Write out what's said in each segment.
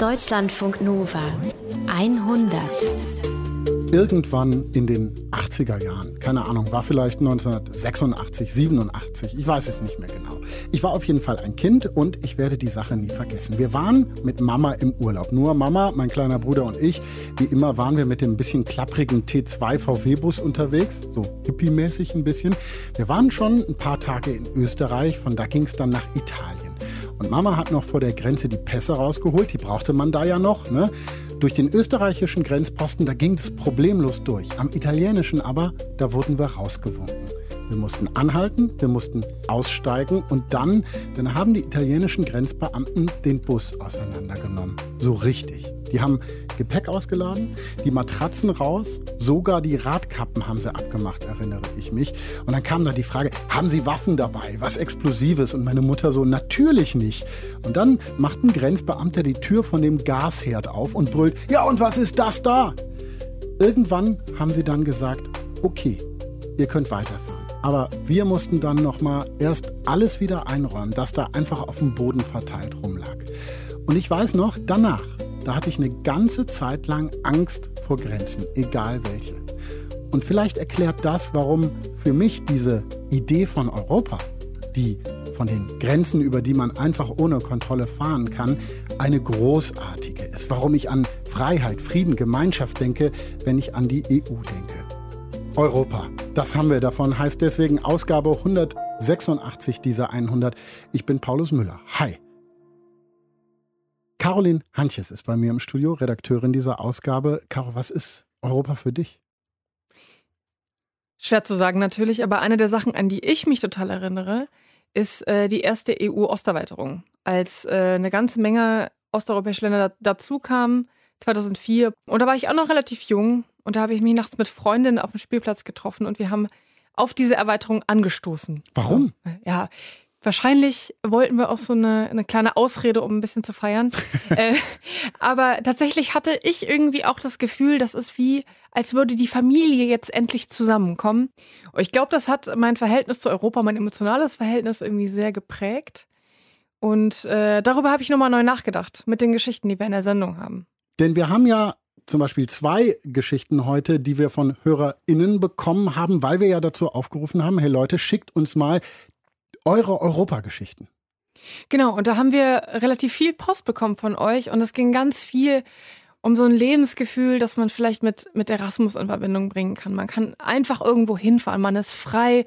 Deutschlandfunk Nova 100. Irgendwann in den 80er Jahren, keine Ahnung, war vielleicht 1986, 87, ich weiß es nicht mehr genau. Ich war auf jeden Fall ein Kind und ich werde die Sache nie vergessen. Wir waren mit Mama im Urlaub. Nur Mama, mein kleiner Bruder und ich. Wie immer waren wir mit dem bisschen klapprigen T2 VW-Bus unterwegs, so hippie-mäßig ein bisschen. Wir waren schon ein paar Tage in Österreich, von da ging es dann nach Italien. Und Mama hat noch vor der Grenze die Pässe rausgeholt, die brauchte man da ja noch. Ne? Durch den österreichischen Grenzposten, da ging es problemlos durch. Am italienischen aber, da wurden wir rausgewunken. Wir mussten anhalten, wir mussten aussteigen und dann, dann haben die italienischen Grenzbeamten den Bus auseinandergenommen. So richtig. Die haben Gepäck ausgeladen, die Matratzen raus, sogar die Radkappen haben sie abgemacht, erinnere ich mich. Und dann kam da die Frage, haben Sie Waffen dabei, was Explosives? Und meine Mutter so, natürlich nicht. Und dann macht ein Grenzbeamter die Tür von dem Gasherd auf und brüllt, ja und was ist das da? Irgendwann haben sie dann gesagt, okay, ihr könnt weiterfahren. Aber wir mussten dann nochmal erst alles wieder einräumen, das da einfach auf dem Boden verteilt rumlag. Und ich weiß noch, danach, da hatte ich eine ganze Zeit lang Angst vor Grenzen, egal welche. Und vielleicht erklärt das, warum für mich diese Idee von Europa, die von den Grenzen, über die man einfach ohne Kontrolle fahren kann, eine großartige ist. Warum ich an Freiheit, Frieden, Gemeinschaft denke, wenn ich an die EU denke. Europa. Das haben wir davon, heißt deswegen Ausgabe 186 dieser 100. Ich bin Paulus Müller. Hi. Caroline Hantjes ist bei mir im Studio, Redakteurin dieser Ausgabe. Caro, was ist Europa für dich? Schwer zu sagen natürlich, aber eine der Sachen, an die ich mich total erinnere, ist äh, die erste EU-Osterweiterung. Als äh, eine ganze Menge osteuropäische Länder da, dazu kamen, 2004. Und da war ich auch noch relativ jung und da habe ich mich nachts mit Freundinnen auf dem Spielplatz getroffen und wir haben auf diese Erweiterung angestoßen. Warum? Ja, wahrscheinlich wollten wir auch so eine, eine kleine Ausrede, um ein bisschen zu feiern. äh, aber tatsächlich hatte ich irgendwie auch das Gefühl, das ist wie, als würde die Familie jetzt endlich zusammenkommen. Und ich glaube, das hat mein Verhältnis zu Europa, mein emotionales Verhältnis irgendwie sehr geprägt. Und äh, darüber habe ich nochmal neu nachgedacht mit den Geschichten, die wir in der Sendung haben. Denn wir haben ja zum Beispiel zwei Geschichten heute, die wir von HörerInnen bekommen haben, weil wir ja dazu aufgerufen haben, hey Leute, schickt uns mal eure Europageschichten. Genau, und da haben wir relativ viel Post bekommen von euch und es ging ganz viel um so ein Lebensgefühl, das man vielleicht mit, mit Erasmus in Verbindung bringen kann. Man kann einfach irgendwo hinfahren, man ist frei,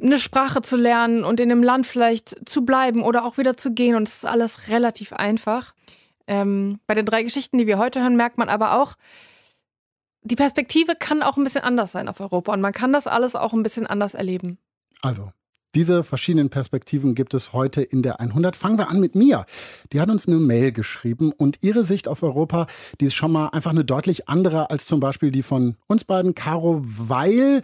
eine Sprache zu lernen und in dem Land vielleicht zu bleiben oder auch wieder zu gehen und es ist alles relativ einfach. Ähm, bei den drei Geschichten, die wir heute hören, merkt man aber auch, die Perspektive kann auch ein bisschen anders sein auf Europa und man kann das alles auch ein bisschen anders erleben. Also, diese verschiedenen Perspektiven gibt es heute in der 100. Fangen wir an mit Mia. Die hat uns eine Mail geschrieben und ihre Sicht auf Europa, die ist schon mal einfach eine deutlich andere als zum Beispiel die von uns beiden, Caro, weil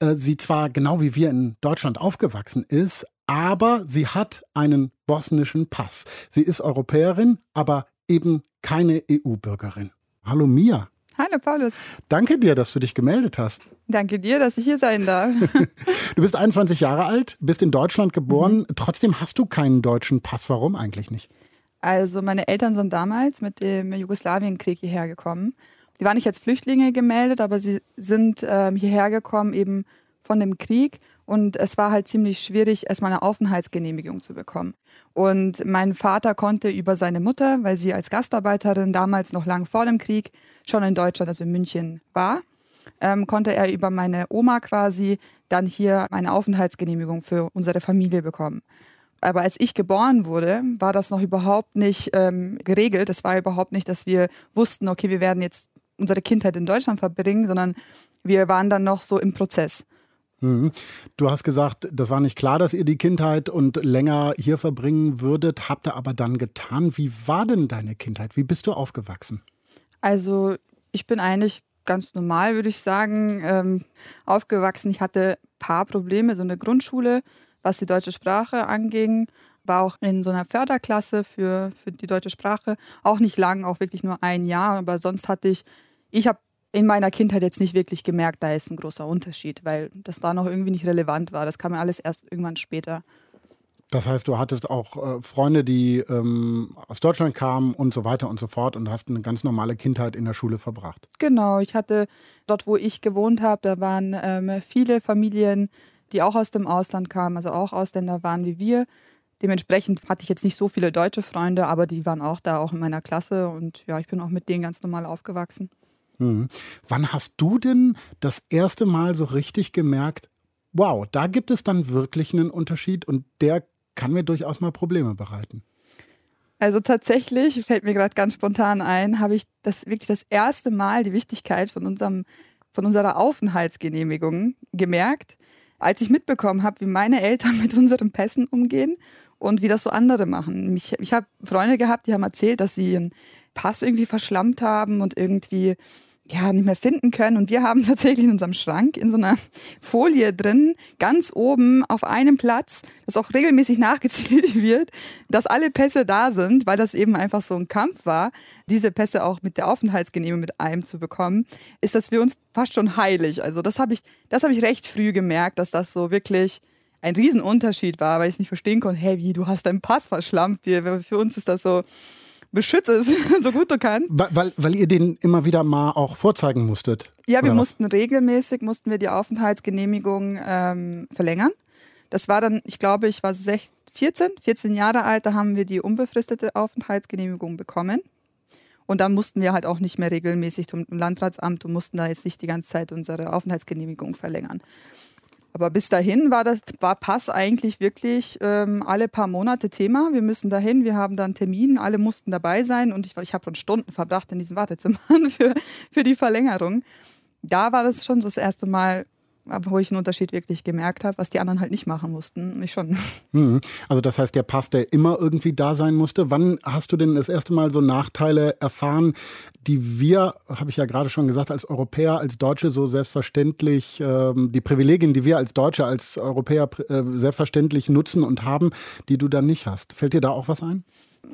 äh, sie zwar genau wie wir in Deutschland aufgewachsen ist, aber sie hat einen bosnischen Pass. Sie ist Europäerin, aber eben keine EU-Bürgerin. Hallo Mia. Hallo Paulus. Danke dir, dass du dich gemeldet hast. Danke dir, dass ich hier sein darf. du bist 21 Jahre alt, bist in Deutschland geboren, mhm. trotzdem hast du keinen deutschen Pass. Warum eigentlich nicht? Also meine Eltern sind damals mit dem Jugoslawienkrieg hierher gekommen. Sie waren nicht als Flüchtlinge gemeldet, aber sie sind ähm, hierher gekommen eben von dem Krieg und es war halt ziemlich schwierig, erstmal eine Aufenthaltsgenehmigung zu bekommen. Und mein Vater konnte über seine Mutter, weil sie als Gastarbeiterin damals noch lang vor dem Krieg schon in Deutschland, also in München war, ähm, konnte er über meine Oma quasi dann hier eine Aufenthaltsgenehmigung für unsere Familie bekommen. Aber als ich geboren wurde, war das noch überhaupt nicht ähm, geregelt. Es war überhaupt nicht, dass wir wussten, okay, wir werden jetzt unsere Kindheit in Deutschland verbringen, sondern wir waren dann noch so im Prozess. Mhm. Du hast gesagt, das war nicht klar, dass ihr die Kindheit und länger hier verbringen würdet, habt ihr aber dann getan. Wie war denn deine Kindheit? Wie bist du aufgewachsen? Also ich bin eigentlich ganz normal, würde ich sagen, ähm, aufgewachsen. Ich hatte ein paar Probleme, so eine Grundschule, was die deutsche Sprache anging. War auch in so einer Förderklasse für, für die deutsche Sprache. Auch nicht lang, auch wirklich nur ein Jahr. Aber sonst hatte ich, ich habe in meiner Kindheit jetzt nicht wirklich gemerkt, da ist ein großer Unterschied, weil das da noch irgendwie nicht relevant war. Das kam mir alles erst irgendwann später. Das heißt, du hattest auch äh, Freunde, die ähm, aus Deutschland kamen und so weiter und so fort und hast eine ganz normale Kindheit in der Schule verbracht. Genau, ich hatte dort, wo ich gewohnt habe, da waren ähm, viele Familien, die auch aus dem Ausland kamen, also auch Ausländer waren wie wir. Dementsprechend hatte ich jetzt nicht so viele deutsche Freunde, aber die waren auch da, auch in meiner Klasse und ja, ich bin auch mit denen ganz normal aufgewachsen. Mhm. Wann hast du denn das erste Mal so richtig gemerkt, wow, da gibt es dann wirklich einen Unterschied und der kann mir durchaus mal Probleme bereiten? Also tatsächlich fällt mir gerade ganz spontan ein, habe ich das wirklich das erste Mal die Wichtigkeit von unserem von unserer Aufenthaltsgenehmigung gemerkt, als ich mitbekommen habe, wie meine Eltern mit unseren Pässen umgehen und wie das so andere machen. Ich, ich habe Freunde gehabt, die haben erzählt, dass sie ihren Pass irgendwie verschlammt haben und irgendwie ja, nicht mehr finden können. Und wir haben tatsächlich in unserem Schrank in so einer Folie drin, ganz oben auf einem Platz, das auch regelmäßig nachgezählt wird, dass alle Pässe da sind, weil das eben einfach so ein Kampf war, diese Pässe auch mit der Aufenthaltsgenehmigung mit einem zu bekommen, ist das für uns fast schon heilig. Also das habe ich, das habe ich recht früh gemerkt, dass das so wirklich ein Riesenunterschied war, weil ich es nicht verstehen konnte, hey, wie, du hast deinen Pass verschlampt. Für uns ist das so, beschütze es so gut du kannst. Weil, weil, weil, ihr den immer wieder mal auch vorzeigen musstet? Ja, wir mussten regelmäßig, mussten wir die Aufenthaltsgenehmigung ähm, verlängern. Das war dann, ich glaube, ich war 16, 14, 14 Jahre alt, da haben wir die unbefristete Aufenthaltsgenehmigung bekommen. Und dann mussten wir halt auch nicht mehr regelmäßig zum Landratsamt und mussten da jetzt nicht die ganze Zeit unsere Aufenthaltsgenehmigung verlängern. Aber bis dahin war das war Pass eigentlich wirklich ähm, alle paar Monate Thema. Wir müssen dahin, wir haben dann Termin, alle mussten dabei sein und ich, ich habe schon Stunden verbracht in diesen Wartezimmern für, für die Verlängerung. Da war das schon so das erste Mal, wo ich einen Unterschied wirklich gemerkt habe, was die anderen halt nicht machen mussten. Ich schon. Hm. Also das heißt, der Pass, der immer irgendwie da sein musste. Wann hast du denn das erste Mal so Nachteile erfahren, die wir, habe ich ja gerade schon gesagt, als Europäer, als Deutsche so selbstverständlich, ähm, die Privilegien, die wir als Deutsche, als Europäer äh, selbstverständlich nutzen und haben, die du dann nicht hast. Fällt dir da auch was ein?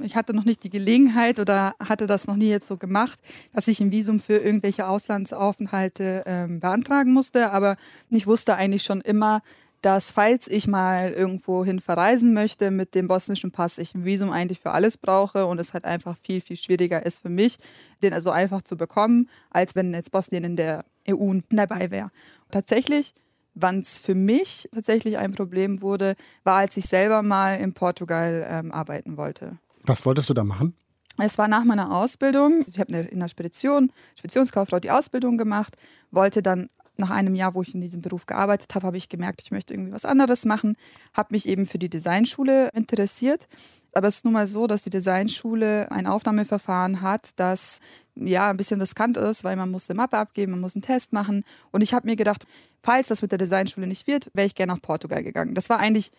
Ich hatte noch nicht die Gelegenheit oder hatte das noch nie jetzt so gemacht, dass ich ein Visum für irgendwelche Auslandsaufenthalte ähm, beantragen musste. Aber ich wusste eigentlich schon immer, dass falls ich mal irgendwohin verreisen möchte mit dem bosnischen Pass, ich ein Visum eigentlich für alles brauche und es halt einfach viel, viel schwieriger ist für mich, den also einfach zu bekommen, als wenn jetzt Bosnien in der EU dabei wäre. Tatsächlich Wann es für mich tatsächlich ein Problem wurde, war, als ich selber mal in Portugal ähm, arbeiten wollte. Was wolltest du da machen? Es war nach meiner Ausbildung. Ich habe in der Spedition, Speditionskauffrau, die Ausbildung gemacht, wollte dann nach einem Jahr, wo ich in diesem Beruf gearbeitet habe, habe ich gemerkt, ich möchte irgendwie was anderes machen, habe mich eben für die Designschule interessiert. Aber es ist nun mal so, dass die Designschule ein Aufnahmeverfahren hat, das ja ein bisschen riskant ist, weil man muss eine Mappe abgeben, man muss einen Test machen. Und ich habe mir gedacht, falls das mit der Designschule nicht wird, wäre ich gerne nach Portugal gegangen. Das war eigentlich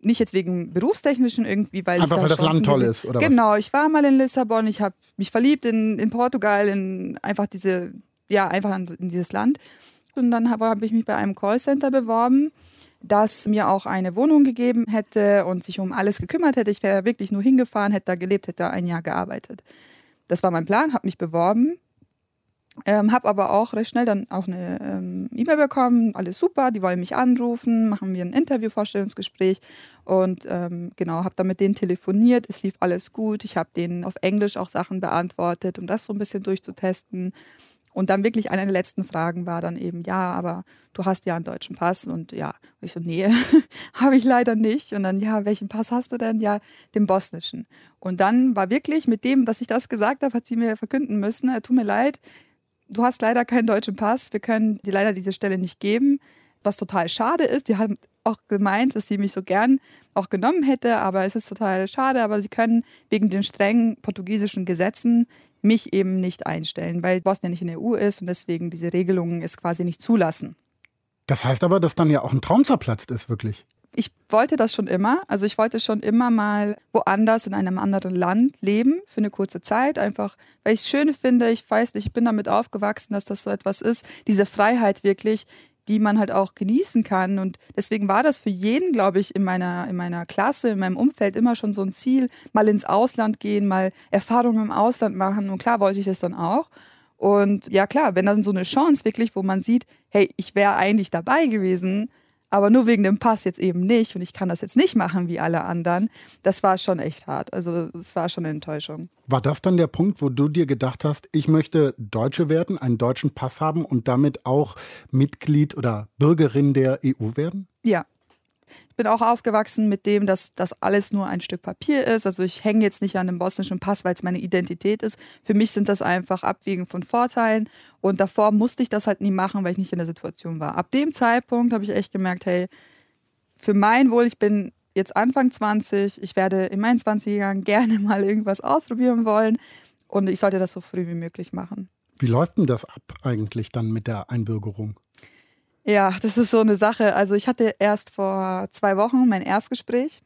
nicht jetzt wegen berufstechnischen irgendwie, weil Einfach ich weil das Land toll ist, oder Genau, was? ich war mal in Lissabon, ich habe mich verliebt in, in Portugal, in einfach diese, ja, einfach in dieses Land. Und dann habe hab ich mich bei einem Callcenter beworben, das mir auch eine Wohnung gegeben hätte und sich um alles gekümmert hätte. Ich wäre wirklich nur hingefahren, hätte da gelebt, hätte da ein Jahr gearbeitet. Das war mein Plan, habe mich beworben ähm, habe aber auch recht schnell dann auch eine ähm, E-Mail bekommen, alles super, die wollen mich anrufen, machen wir ein Interview, Vorstellungsgespräch und ähm, genau, habe dann mit denen telefoniert, es lief alles gut, ich habe denen auf Englisch auch Sachen beantwortet, um das so ein bisschen durchzutesten. Und dann wirklich eine der letzten Fragen war dann eben, ja, aber du hast ja einen deutschen Pass und ja, und ich so, nee, habe ich leider nicht. Und dann, ja, welchen Pass hast du denn? Ja, den bosnischen. Und dann war wirklich mit dem, dass ich das gesagt habe, hat sie mir verkünden müssen, tut mir leid, du hast leider keinen deutschen Pass, wir können dir leider diese Stelle nicht geben, was total schade ist. Die haben auch gemeint, dass sie mich so gern auch genommen hätte, aber es ist total schade, aber sie können wegen den strengen portugiesischen Gesetzen mich eben nicht einstellen, weil Bosnien nicht in der EU ist und deswegen diese Regelungen es quasi nicht zulassen. Das heißt aber, dass dann ja auch ein Traum zerplatzt ist, wirklich ich wollte das schon immer. Also ich wollte schon immer mal woanders in einem anderen Land leben für eine kurze Zeit. Einfach, weil ich es schön finde. Ich weiß nicht, ich bin damit aufgewachsen, dass das so etwas ist. Diese Freiheit wirklich, die man halt auch genießen kann. Und deswegen war das für jeden, glaube ich, in meiner, in meiner Klasse, in meinem Umfeld immer schon so ein Ziel, mal ins Ausland gehen, mal Erfahrungen im Ausland machen. Und klar wollte ich das dann auch. Und ja klar, wenn dann so eine Chance wirklich, wo man sieht, hey, ich wäre eigentlich dabei gewesen, aber nur wegen dem Pass jetzt eben nicht und ich kann das jetzt nicht machen wie alle anderen, das war schon echt hart. Also es war schon eine Enttäuschung. War das dann der Punkt, wo du dir gedacht hast, ich möchte Deutsche werden, einen deutschen Pass haben und damit auch Mitglied oder Bürgerin der EU werden? Ja, bin auch aufgewachsen mit dem, dass das alles nur ein Stück Papier ist. Also ich hänge jetzt nicht an dem bosnischen Pass, weil es meine Identität ist. Für mich sind das einfach Abwägen von Vorteilen. Und davor musste ich das halt nie machen, weil ich nicht in der Situation war. Ab dem Zeitpunkt habe ich echt gemerkt, hey, für mein Wohl, ich bin jetzt Anfang 20, ich werde in meinen 20 Jahren gerne mal irgendwas ausprobieren wollen. Und ich sollte das so früh wie möglich machen. Wie läuft denn das ab eigentlich dann mit der Einbürgerung? Ja, das ist so eine Sache. Also ich hatte erst vor zwei Wochen mein Erstgespräch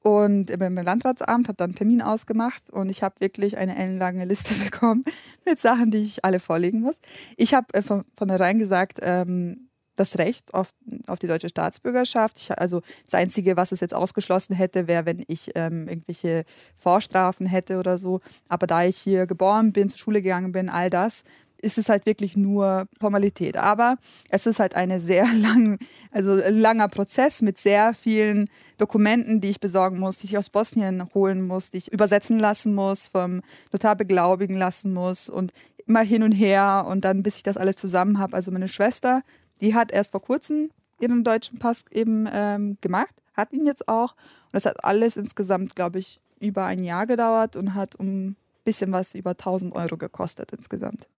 und beim Landratsamt habe dann einen Termin ausgemacht und ich habe wirklich eine ellenlange Liste bekommen mit Sachen, die ich alle vorlegen muss. Ich habe äh, von vornherein gesagt, ähm, das Recht auf, auf die deutsche Staatsbürgerschaft. Ich, also das Einzige, was es jetzt ausgeschlossen hätte, wäre, wenn ich ähm, irgendwelche Vorstrafen hätte oder so. Aber da ich hier geboren bin, zur Schule gegangen bin, all das, ist es halt wirklich nur Formalität. Aber es ist halt eine sehr lang, also langer Prozess mit sehr vielen Dokumenten, die ich besorgen muss, die ich aus Bosnien holen muss, die ich übersetzen lassen muss, vom Notar beglaubigen lassen muss und immer hin und her und dann, bis ich das alles zusammen habe. Also meine Schwester, die hat erst vor kurzem ihren deutschen Pass eben ähm, gemacht, hat ihn jetzt auch. Und das hat alles insgesamt, glaube ich, über ein Jahr gedauert und hat um bisschen was über 1000 Euro gekostet insgesamt.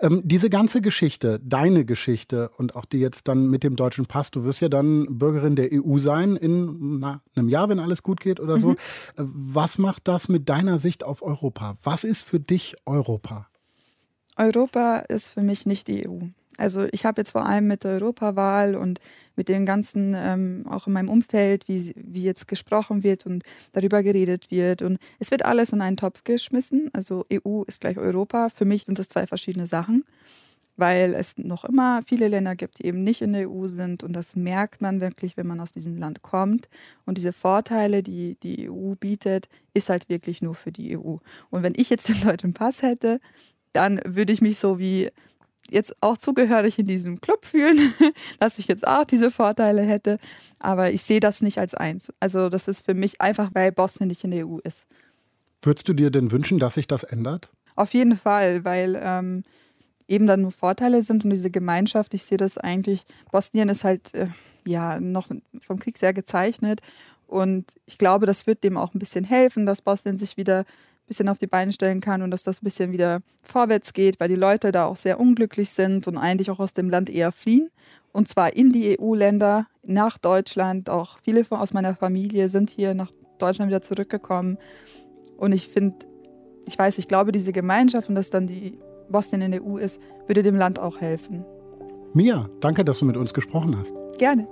Ähm, diese ganze Geschichte, deine Geschichte und auch die jetzt dann mit dem deutschen Pass, du wirst ja dann Bürgerin der EU sein in na, einem Jahr, wenn alles gut geht oder so. Mhm. Äh, was macht das mit deiner Sicht auf Europa? Was ist für dich Europa? Europa ist für mich nicht die EU. Also ich habe jetzt vor allem mit der Europawahl und mit dem ganzen, ähm, auch in meinem Umfeld, wie, wie jetzt gesprochen wird und darüber geredet wird. Und es wird alles in einen Topf geschmissen. Also EU ist gleich Europa. Für mich sind das zwei verschiedene Sachen, weil es noch immer viele Länder gibt, die eben nicht in der EU sind. Und das merkt man wirklich, wenn man aus diesem Land kommt. Und diese Vorteile, die die EU bietet, ist halt wirklich nur für die EU. Und wenn ich jetzt den deutschen Pass hätte, dann würde ich mich so wie jetzt auch zugehörig in diesem Club fühlen, dass ich jetzt auch diese Vorteile hätte. Aber ich sehe das nicht als eins. Also das ist für mich einfach, weil Bosnien nicht in der EU ist. Würdest du dir denn wünschen, dass sich das ändert? Auf jeden Fall, weil ähm, eben dann nur Vorteile sind und diese Gemeinschaft, ich sehe das eigentlich, Bosnien ist halt äh, ja noch vom Krieg sehr gezeichnet und ich glaube, das wird dem auch ein bisschen helfen, dass Bosnien sich wieder bisschen auf die Beine stellen kann und dass das ein bisschen wieder vorwärts geht, weil die Leute da auch sehr unglücklich sind und eigentlich auch aus dem Land eher fliehen. Und zwar in die EU-Länder, nach Deutschland. Auch viele von, aus meiner Familie sind hier nach Deutschland wieder zurückgekommen. Und ich finde, ich weiß, ich glaube, diese Gemeinschaft und dass dann die Bosnien in der EU ist, würde dem Land auch helfen. Mia, danke, dass du mit uns gesprochen hast. Gerne.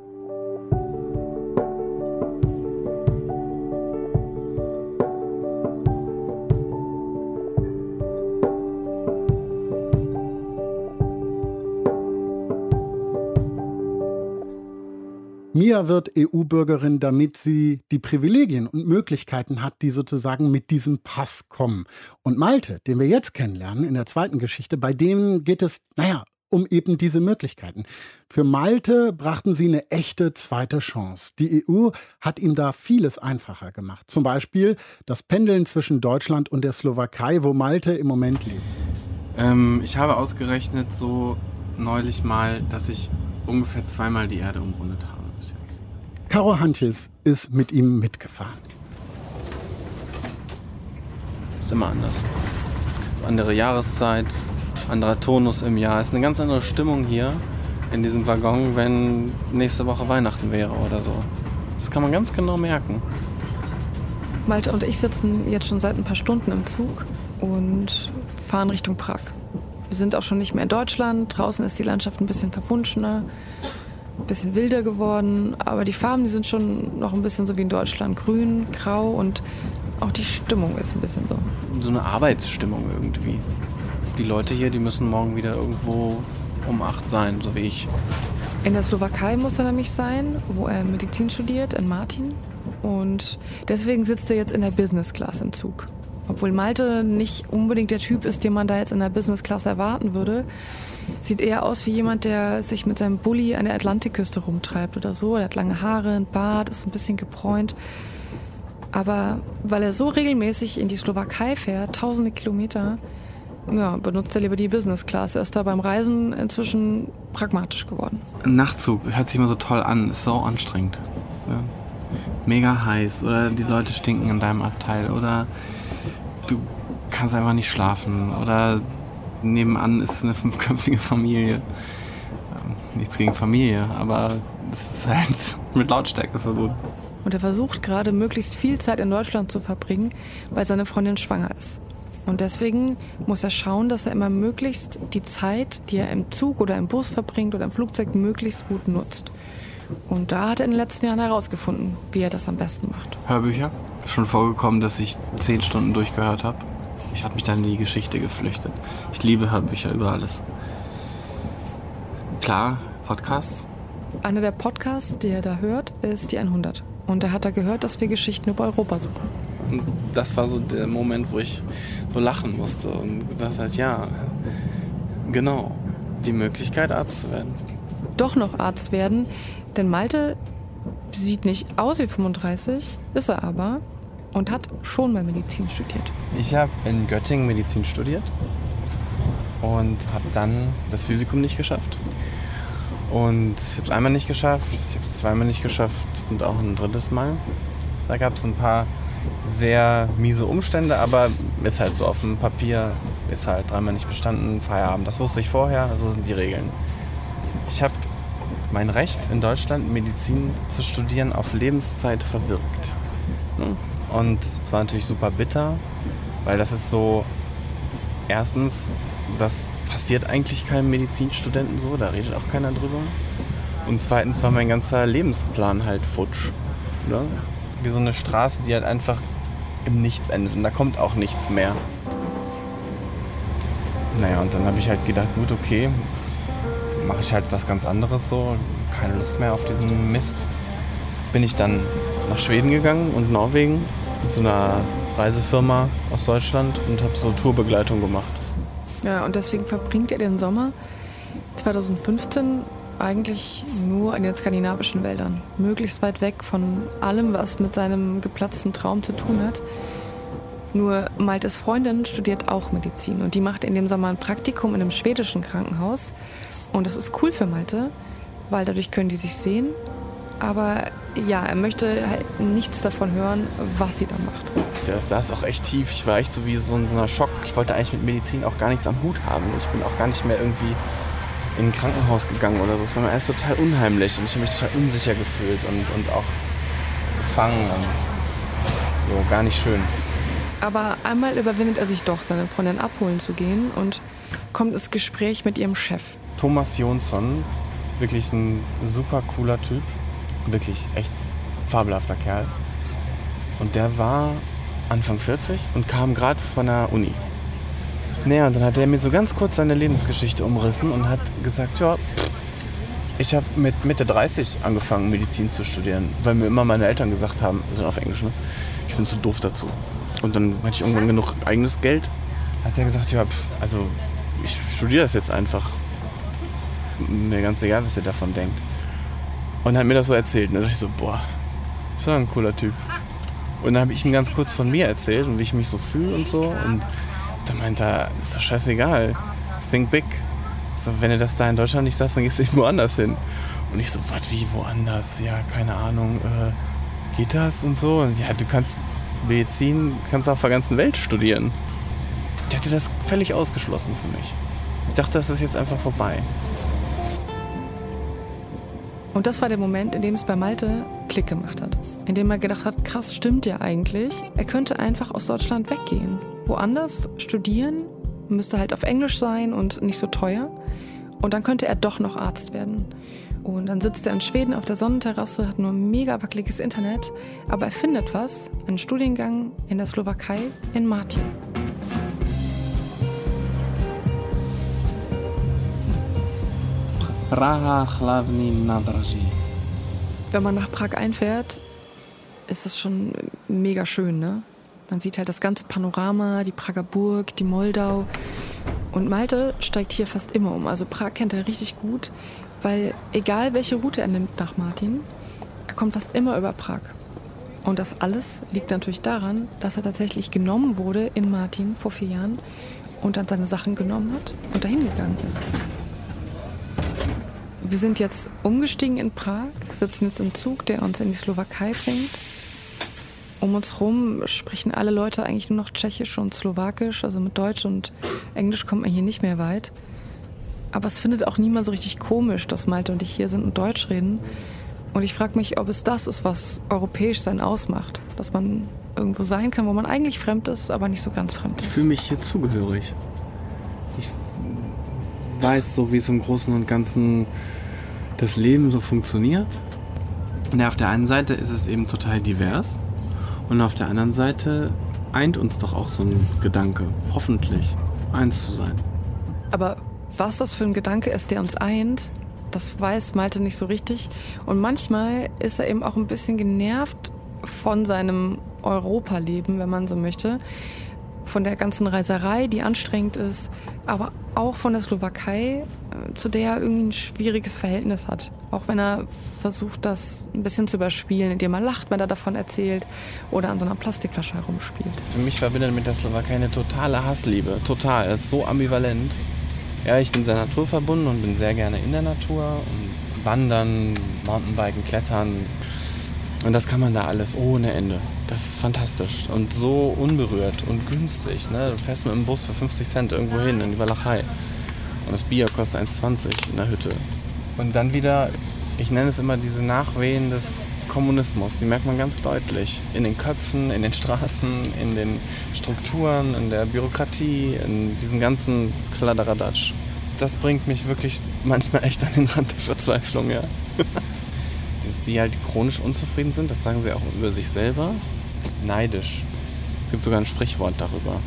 Mia wird EU-Bürgerin, damit sie die Privilegien und Möglichkeiten hat, die sozusagen mit diesem Pass kommen. Und Malte, den wir jetzt kennenlernen in der zweiten Geschichte, bei dem geht es, naja, um eben diese Möglichkeiten. Für Malte brachten sie eine echte zweite Chance. Die EU hat ihm da vieles einfacher gemacht. Zum Beispiel das Pendeln zwischen Deutschland und der Slowakei, wo Malte im Moment lebt. Ähm, ich habe ausgerechnet so neulich mal, dass ich ungefähr zweimal die Erde umrundet habe. Caro Hantjes ist mit ihm mitgefahren. Ist immer anders. Andere Jahreszeit, anderer Tonus im Jahr. Ist eine ganz andere Stimmung hier in diesem Waggon, wenn nächste Woche Weihnachten wäre oder so. Das kann man ganz genau merken. Malte und ich sitzen jetzt schon seit ein paar Stunden im Zug und fahren Richtung Prag. Wir sind auch schon nicht mehr in Deutschland. Draußen ist die Landschaft ein bisschen verwunschener ein bisschen wilder geworden, aber die Farben, die sind schon noch ein bisschen so wie in Deutschland, grün, grau und auch die Stimmung ist ein bisschen so. So eine Arbeitsstimmung irgendwie. Die Leute hier, die müssen morgen wieder irgendwo um acht sein, so wie ich. In der Slowakei muss er nämlich sein, wo er Medizin studiert, in Martin. Und deswegen sitzt er jetzt in der Business Class im Zug. Obwohl Malte nicht unbedingt der Typ ist, den man da jetzt in der Business Class erwarten würde, Sieht eher aus wie jemand, der sich mit seinem Bulli an der Atlantikküste rumtreibt oder so. Er hat lange Haare, ein Bart, ist ein bisschen gebräunt. Aber weil er so regelmäßig in die Slowakei fährt, tausende Kilometer, ja, benutzt er lieber die Business Class. Er ist da beim Reisen inzwischen pragmatisch geworden. Ein Nachtzug hört sich immer so toll an, ist so anstrengend. Ja. Mega heiß oder die Leute stinken in deinem Abteil oder du kannst einfach nicht schlafen oder nebenan ist eine fünfköpfige Familie. Ähm, nichts gegen Familie, aber es ist halt mit Lautstärke verbunden. Und er versucht gerade möglichst viel Zeit in Deutschland zu verbringen, weil seine Freundin schwanger ist. Und deswegen muss er schauen, dass er immer möglichst die Zeit, die er im Zug oder im Bus verbringt oder im Flugzeug, möglichst gut nutzt. Und da hat er in den letzten Jahren herausgefunden, wie er das am besten macht. Hörbücher? Ist schon vorgekommen, dass ich zehn Stunden durchgehört habe. Ich habe mich dann in die Geschichte geflüchtet. Ich liebe Hörbücher über alles. Klar, Podcasts. Einer der Podcasts, die er da hört, ist die 100. Und er hat da gehört, dass wir Geschichten über Europa suchen. Und das war so der Moment, wo ich so lachen musste und gesagt hat, ja, genau, die Möglichkeit Arzt zu werden. Doch noch Arzt werden, denn Malte sieht nicht aus wie 35, ist er aber und hat schon mal Medizin studiert. Ich habe in Göttingen Medizin studiert und habe dann das Physikum nicht geschafft. Und ich habe es einmal nicht geschafft, ich habe es zweimal nicht geschafft und auch ein drittes Mal. Da gab es ein paar sehr miese Umstände, aber ist halt so auf dem Papier, ist halt dreimal nicht bestanden, Feierabend. Das wusste ich vorher, so sind die Regeln. Ich habe mein Recht in Deutschland, Medizin zu studieren, auf Lebenszeit verwirkt. Ne? Und es war natürlich super bitter, weil das ist so, erstens, das passiert eigentlich keinem Medizinstudenten so, da redet auch keiner drüber. Und zweitens war mein ganzer Lebensplan halt futsch. Ne? wie so eine Straße, die halt einfach im Nichts endet und da kommt auch nichts mehr. Naja, und dann habe ich halt gedacht, gut, okay, mache ich halt was ganz anderes so, keine Lust mehr auf diesen Mist. Bin ich dann nach Schweden gegangen und Norwegen mit so einer Reisefirma aus Deutschland und habe so Tourbegleitung gemacht. Ja, und deswegen verbringt er den Sommer 2015 eigentlich nur in den skandinavischen Wäldern. Möglichst weit weg von allem, was mit seinem geplatzten Traum zu tun hat. Nur Maltes Freundin studiert auch Medizin und die macht in dem Sommer ein Praktikum in einem schwedischen Krankenhaus. Und das ist cool für Malte, weil dadurch können die sich sehen. Aber ja, er möchte halt nichts davon hören, was sie da macht. Ja, das saß auch echt tief. Ich war echt so wie so ein, so ein Schock. Ich wollte eigentlich mit Medizin auch gar nichts am Hut haben. Ich bin auch gar nicht mehr irgendwie in ein Krankenhaus gegangen oder so. Es war mir alles total unheimlich und ich habe mich total unsicher gefühlt und, und auch gefangen so gar nicht schön. Aber einmal überwindet er sich doch, seine Freundin abholen zu gehen und kommt ins Gespräch mit ihrem Chef. Thomas Jonsson, wirklich ein super cooler Typ, wirklich echt fabelhafter Kerl. Und der war Anfang 40 und kam gerade von der Uni. Naja, und dann hat er mir so ganz kurz seine Lebensgeschichte umrissen und hat gesagt, ja, ich habe mit Mitte 30 angefangen, Medizin zu studieren, weil mir immer meine Eltern gesagt haben, also auf Englisch, ne? ich bin zu doof dazu. Und dann hatte ich irgendwann genug eigenes Geld. Hat er gesagt, ja, also ich studiere das jetzt einfach. Mir ganz egal, was er davon denkt. Und hat mir das so erzählt. Und dann dachte ich so, boah, das war ein cooler Typ. Und dann habe ich ihm ganz kurz von mir erzählt und wie ich mich so fühle und so. Und da meint er, ist doch scheißegal. Think big. So, wenn du das da in Deutschland nicht sagst, dann gehst du irgendwo anders hin. Und ich so, was, wie, woanders? Ja, keine Ahnung. Äh, geht das und so? Und ja, du kannst Medizin, kannst auf der ganzen Welt studieren. Der hatte das völlig ausgeschlossen für mich. Ich dachte, das ist jetzt einfach vorbei. Und das war der Moment, in dem es bei Malte Klick gemacht hat. In dem er gedacht hat, krass, stimmt ja eigentlich. Er könnte einfach aus Deutschland weggehen woanders studieren, müsste halt auf Englisch sein und nicht so teuer. Und dann könnte er doch noch Arzt werden. Und dann sitzt er in Schweden auf der Sonnenterrasse, hat nur mega wackeliges Internet, aber er findet was, einen Studiengang in der Slowakei in Martin. Praha Hlavni Nadraji. Wenn man nach Prag einfährt, ist es schon mega schön, ne? Man sieht halt das ganze Panorama, die Prager Burg, die Moldau. Und Malte steigt hier fast immer um. Also Prag kennt er richtig gut, weil egal welche Route er nimmt nach Martin, er kommt fast immer über Prag. Und das alles liegt natürlich daran, dass er tatsächlich genommen wurde in Martin vor vier Jahren und dann seine Sachen genommen hat und dahin gegangen ist. Wir sind jetzt umgestiegen in Prag, sitzen jetzt im Zug, der uns in die Slowakei bringt. Um uns herum sprechen alle Leute eigentlich nur noch Tschechisch und Slowakisch, also mit Deutsch und Englisch kommt man hier nicht mehr weit. Aber es findet auch niemand so richtig komisch, dass Malte und ich hier sind und Deutsch reden. Und ich frage mich, ob es das ist, was europäisch sein ausmacht. Dass man irgendwo sein kann, wo man eigentlich fremd ist, aber nicht so ganz fremd ist. Ich fühle mich hier zugehörig. Ich weiß so, wie es im Großen und Ganzen das Leben so funktioniert. Und auf der einen Seite ist es eben total divers. Und auf der anderen Seite eint uns doch auch so ein Gedanke, hoffentlich, eins zu sein. Aber was das für ein Gedanke ist, der uns eint, das weiß Malte nicht so richtig. Und manchmal ist er eben auch ein bisschen genervt von seinem Europaleben, wenn man so möchte. Von der ganzen Reiserei, die anstrengend ist, aber auch von der Slowakei, äh, zu der er irgendwie ein schwieriges Verhältnis hat. Auch wenn er versucht, das ein bisschen zu überspielen, indem er lacht, wenn er davon erzählt oder an so einer Plastikflasche herumspielt. Für mich verbindet mit der Slowakei eine totale Hassliebe. Total. Es ist so ambivalent. Ja, ich bin sehr naturverbunden und bin sehr gerne in der Natur. Und wandern, Mountainbiken, Klettern. Und das kann man da alles ohne Ende. Das ist fantastisch und so unberührt und günstig. Ne? Du fährst mit dem Bus für 50 Cent irgendwo hin in die Walachei. Und das Bier kostet 1,20 in der Hütte. Und dann wieder, ich nenne es immer diese Nachwehen des Kommunismus. Die merkt man ganz deutlich. In den Köpfen, in den Straßen, in den Strukturen, in der Bürokratie, in diesem ganzen Kladderadatsch. Das bringt mich wirklich manchmal echt an den Rand der Verzweiflung, ja. Die halt chronisch unzufrieden sind, das sagen sie auch über sich selber. Neidisch. Es gibt sogar ein Sprichwort darüber.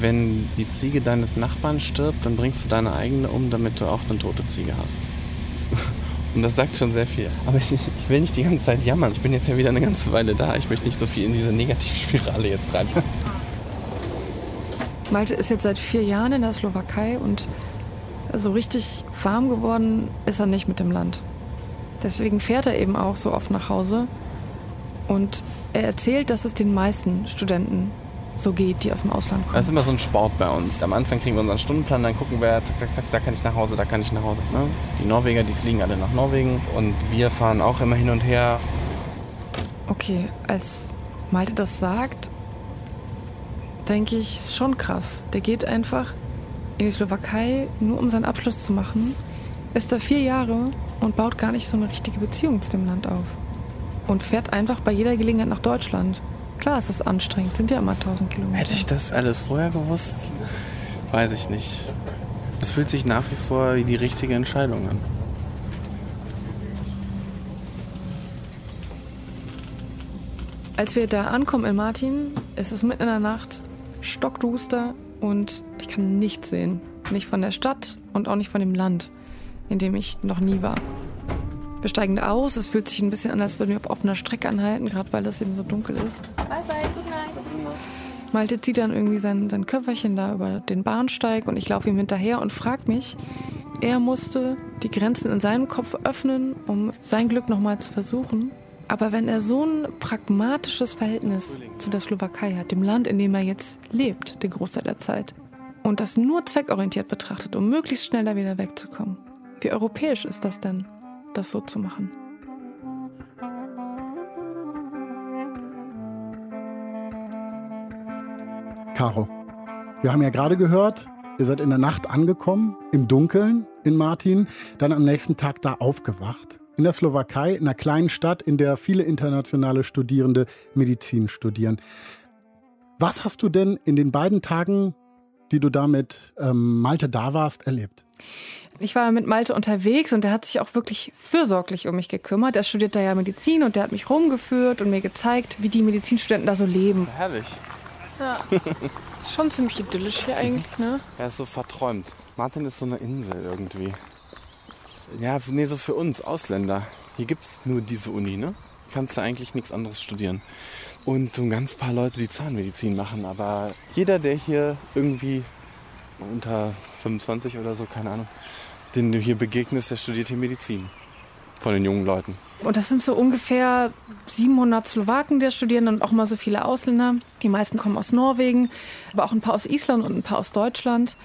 Wenn die Ziege deines Nachbarn stirbt, dann bringst du deine eigene um, damit du auch eine tote Ziege hast. Und das sagt schon sehr viel. Aber ich, ich, will nicht die ganze Zeit jammern. Ich bin jetzt ja wieder eine ganze Weile da. Ich möchte nicht so viel in diese Negativspirale jetzt rein. Malte ist jetzt seit vier Jahren in der Slowakei und so richtig warm geworden ist er nicht mit dem Land. Deswegen fährt er eben auch so oft nach Hause. Und er erzählt, dass es den meisten Studenten so geht, die aus dem Ausland kommen. Das ist immer so ein Sport bei uns. Am Anfang kriegen wir unseren Stundenplan, dann gucken wir, zack, zack, zack, da kann ich nach Hause, da kann ich nach Hause. Ne? Die Norweger, die fliegen alle nach Norwegen und wir fahren auch immer hin und her. Okay, als Malte das sagt, denke ich, ist schon krass. Der geht einfach in die Slowakei, nur um seinen Abschluss zu machen, ist da vier Jahre und baut gar nicht so eine richtige Beziehung zu dem Land auf. Und fährt einfach bei jeder Gelegenheit nach Deutschland. Klar, es ist anstrengend, sind ja immer 1000 Kilometer. Hätte ich das alles vorher gewusst? Weiß ich nicht. Es fühlt sich nach wie vor wie die richtige Entscheidung an. Als wir da ankommen in Martin, ist es mitten in der Nacht, stockduster und ich kann nichts sehen. Nicht von der Stadt und auch nicht von dem Land, in dem ich noch nie war. Wir steigen aus. Es fühlt sich ein bisschen an, als würden wir auf offener Strecke anhalten, gerade weil es eben so dunkel ist. Bye, bye, good night. Malte zieht dann irgendwie sein, sein Köfferchen da über den Bahnsteig und ich laufe ihm hinterher und frage mich, er musste die Grenzen in seinem Kopf öffnen, um sein Glück nochmal zu versuchen. Aber wenn er so ein pragmatisches Verhältnis zu der Slowakei hat, dem Land, in dem er jetzt lebt, den Großteil der Zeit, und das nur zweckorientiert betrachtet, um möglichst schnell da wieder wegzukommen, wie europäisch ist das denn? Das so zu machen. Caro, wir haben ja gerade gehört, ihr seid in der Nacht angekommen, im Dunkeln in Martin, dann am nächsten Tag da aufgewacht. In der Slowakei, in einer kleinen Stadt, in der viele internationale Studierende Medizin studieren. Was hast du denn in den beiden Tagen, die du da mit ähm, Malte da warst, erlebt? Ich war mit Malte unterwegs und der hat sich auch wirklich fürsorglich um mich gekümmert. Er studiert da ja Medizin und der hat mich rumgeführt und mir gezeigt, wie die Medizinstudenten da so leben. Herrlich. Ja. ist schon ziemlich idyllisch hier eigentlich, ne? Er ist so verträumt. Martin ist so eine Insel irgendwie. Ja, nee, so für uns Ausländer. Hier gibt es nur diese Uni, ne? Kannst du eigentlich nichts anderes studieren. Und so ein ganz paar Leute, die Zahnmedizin machen. Aber jeder, der hier irgendwie unter 25 oder so, keine Ahnung, den du hier begegnest, der studiert hier Medizin. Von den jungen Leuten. Und das sind so ungefähr 700 Slowaken, die studieren und auch mal so viele Ausländer. Die meisten kommen aus Norwegen, aber auch ein paar aus Island und ein paar aus Deutschland.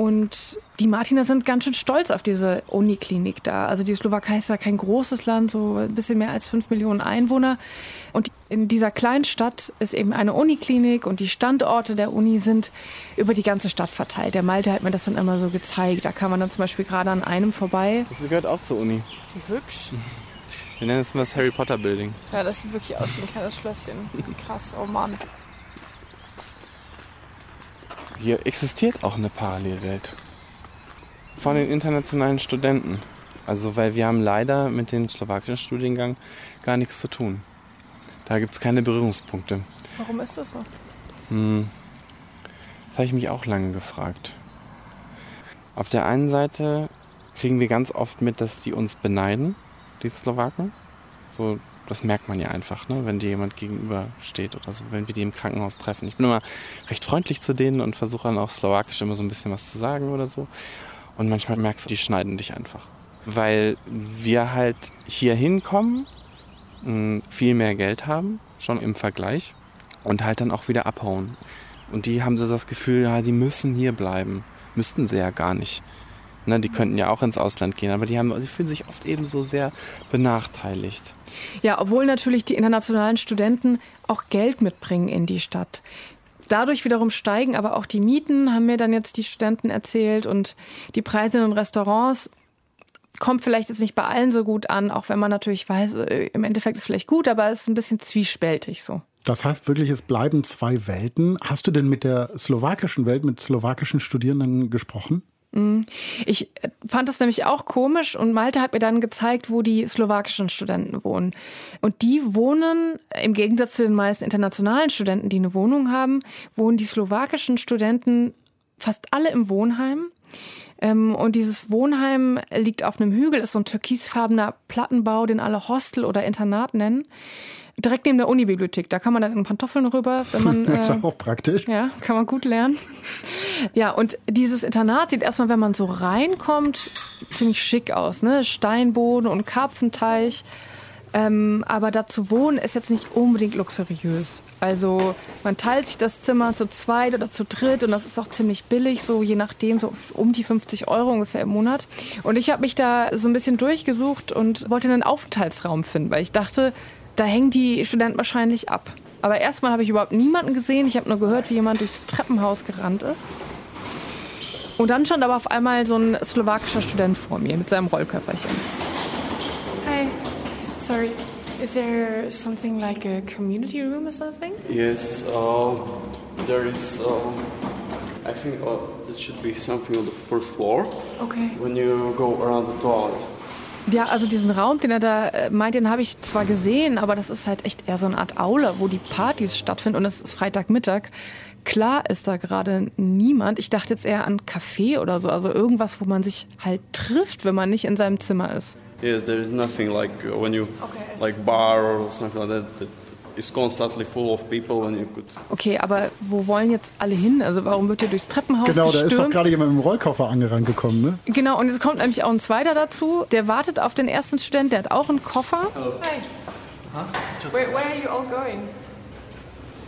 Und die Martiner sind ganz schön stolz auf diese Uniklinik da. Also die Slowakei ist ja kein großes Land, so ein bisschen mehr als fünf Millionen Einwohner. Und in dieser kleinen Stadt ist eben eine Uniklinik und die Standorte der Uni sind über die ganze Stadt verteilt. Der Malte hat mir das dann immer so gezeigt. Da kann man dann zum Beispiel gerade an einem vorbei. Das gehört auch zur Uni. Wie hübsch. Wir nennen es immer das Harry Potter Building. Ja, das sieht wirklich aus wie ein kleines Schlösschen. Krass, oh Mann. Hier existiert auch eine Parallelwelt. Von den internationalen Studenten. Also, weil wir haben leider mit dem slowakischen Studiengang gar nichts zu tun. Da gibt es keine Berührungspunkte. Warum ist das so? Hm. Das habe ich mich auch lange gefragt. Auf der einen Seite kriegen wir ganz oft mit, dass die uns beneiden, die Slowaken. So, das merkt man ja einfach, ne? wenn dir jemand gegenüber steht oder so, wenn wir die im Krankenhaus treffen. Ich bin immer recht freundlich zu denen und versuche dann auch slowakisch immer so ein bisschen was zu sagen oder so. Und manchmal merkst du, die schneiden dich einfach. Weil wir halt hier hinkommen, viel mehr Geld haben, schon im Vergleich, und halt dann auch wieder abhauen. Und die haben so das Gefühl, ja, die müssen hier bleiben. Müssten sie ja gar nicht. Ne, die könnten ja auch ins Ausland gehen, aber die, haben, die fühlen sich oft eben so sehr benachteiligt. Ja, obwohl natürlich die internationalen Studenten auch Geld mitbringen in die Stadt. Dadurch wiederum steigen aber auch die Mieten, haben mir dann jetzt die Studenten erzählt. Und die Preise in den Restaurants kommt vielleicht jetzt nicht bei allen so gut an, auch wenn man natürlich weiß, äh, im Endeffekt ist es vielleicht gut, aber es ist ein bisschen zwiespältig so. Das heißt wirklich, es bleiben zwei Welten. Hast du denn mit der slowakischen Welt, mit slowakischen Studierenden gesprochen? Mhm. Ich äh, fand das nämlich auch komisch und Malte hat mir dann gezeigt, wo die slowakischen Studenten wohnen. Und die wohnen, im Gegensatz zu den meisten internationalen Studenten, die eine Wohnung haben, wohnen die slowakischen Studenten fast alle im Wohnheim. Ähm, und dieses Wohnheim liegt auf einem Hügel, ist so ein türkisfarbener Plattenbau, den alle Hostel oder Internat nennen direkt neben der Unibibliothek. Da kann man dann in Pantoffeln rüber, wenn man. Äh, ist auch praktisch. Ja, kann man gut lernen. Ja, und dieses Internat sieht erstmal, wenn man so reinkommt, ziemlich schick aus. Ne? Steinboden und Karpfenteich. Ähm, aber da zu wohnen ist jetzt nicht unbedingt luxuriös. Also man teilt sich das Zimmer zu zweit oder zu dritt und das ist auch ziemlich billig, so je nachdem, so um die 50 Euro ungefähr im Monat. Und ich habe mich da so ein bisschen durchgesucht und wollte einen Aufenthaltsraum finden, weil ich dachte, da hängen die Studenten wahrscheinlich ab. Aber erstmal habe ich überhaupt niemanden gesehen. Ich habe nur gehört, wie jemand durchs Treppenhaus gerannt ist. Und dann stand aber auf einmal so ein slowakischer Student vor mir mit seinem Rollköfferchen. Hi, sorry. Is there something like a community room or something? Yes, uh, there is. Uh, I think uh, it should be something on the first floor. Okay. When you go around the toilet. Ja, also diesen Raum, den er da äh, meint, den habe ich zwar gesehen, aber das ist halt echt eher so eine Art Aula, wo die Partys stattfinden und es ist Freitagmittag. Klar ist da gerade niemand. Ich dachte jetzt eher an Café oder so, also irgendwas, wo man sich halt trifft, wenn man nicht in seinem Zimmer ist. Yes, there is nothing like uh, when you okay, like bar or something like that. that is constantly full of people and you could. Okay, aber wo wollen jetzt alle hin? Also warum wird hier durchs Treppenhaus Genau, gestürmt? da ist doch gerade jemand mit dem Rollkoffer angerannt gekommen, ne? Genau, und jetzt kommt nämlich auch ein zweiter dazu. Der wartet auf den ersten Student, der hat auch einen Koffer. Hello. Hi. Huh? Where, where are you all going?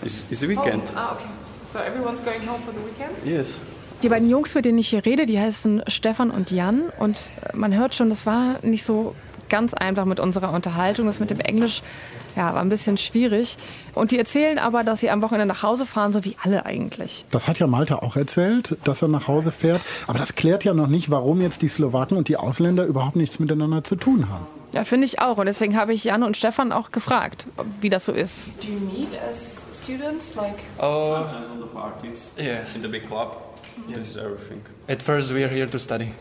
It's, it's the weekend. Home. Ah, okay. So everyone's going home for the weekend? Yes. Die beiden Jungs, mit denen ich hier rede, die heißen Stefan und Jan. Und man hört schon, das war nicht so ganz einfach mit unserer Unterhaltung. Das mit dem Englisch ja, war ein bisschen schwierig. Und die erzählen aber, dass sie am Wochenende nach Hause fahren, so wie alle eigentlich. Das hat ja Malte auch erzählt, dass er nach Hause fährt. Aber das klärt ja noch nicht, warum jetzt die Slowaken und die Ausländer überhaupt nichts miteinander zu tun haben. Ja, finde ich auch. Und deswegen habe ich Jan und Stefan auch gefragt, wie das so ist. Do you meet as students? Like uh, sometimes on the parties. Yes. In the big club. This is everything. At first we are here to study.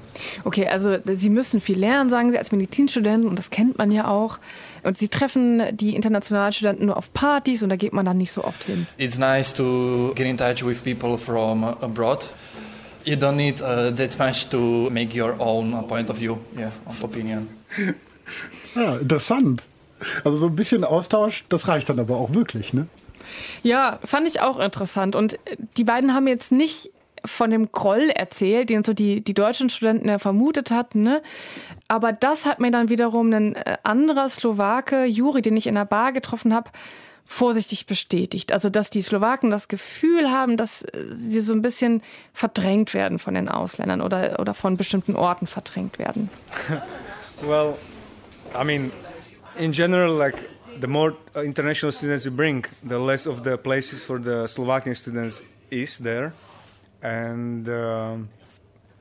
Okay, also sie müssen viel lernen, sagen sie als Medizinstudenten und das kennt man ja auch. Und sie treffen die internationalen Studenten nur auf Partys und da geht man dann nicht so oft hin. It's nice to get in touch with people from abroad. You don't need uh, that much to make your own point of view, yeah, opinion. Ja, interessant. Also so ein bisschen Austausch, das reicht dann aber auch wirklich, ne? Ja, fand ich auch interessant. Und die beiden haben jetzt nicht von dem Groll erzählt, den so die, die deutschen Studenten ja vermutet hatten. Ne? Aber das hat mir dann wiederum ein äh, anderer Slowake, Juri, den ich in der Bar getroffen habe, vorsichtig bestätigt. Also, dass die Slowaken das Gefühl haben, dass äh, sie so ein bisschen verdrängt werden von den Ausländern oder, oder von bestimmten Orten verdrängt werden. well, I mean, in general, like the more international students you bring, the less of the places for the Slovakian students is there. And, um,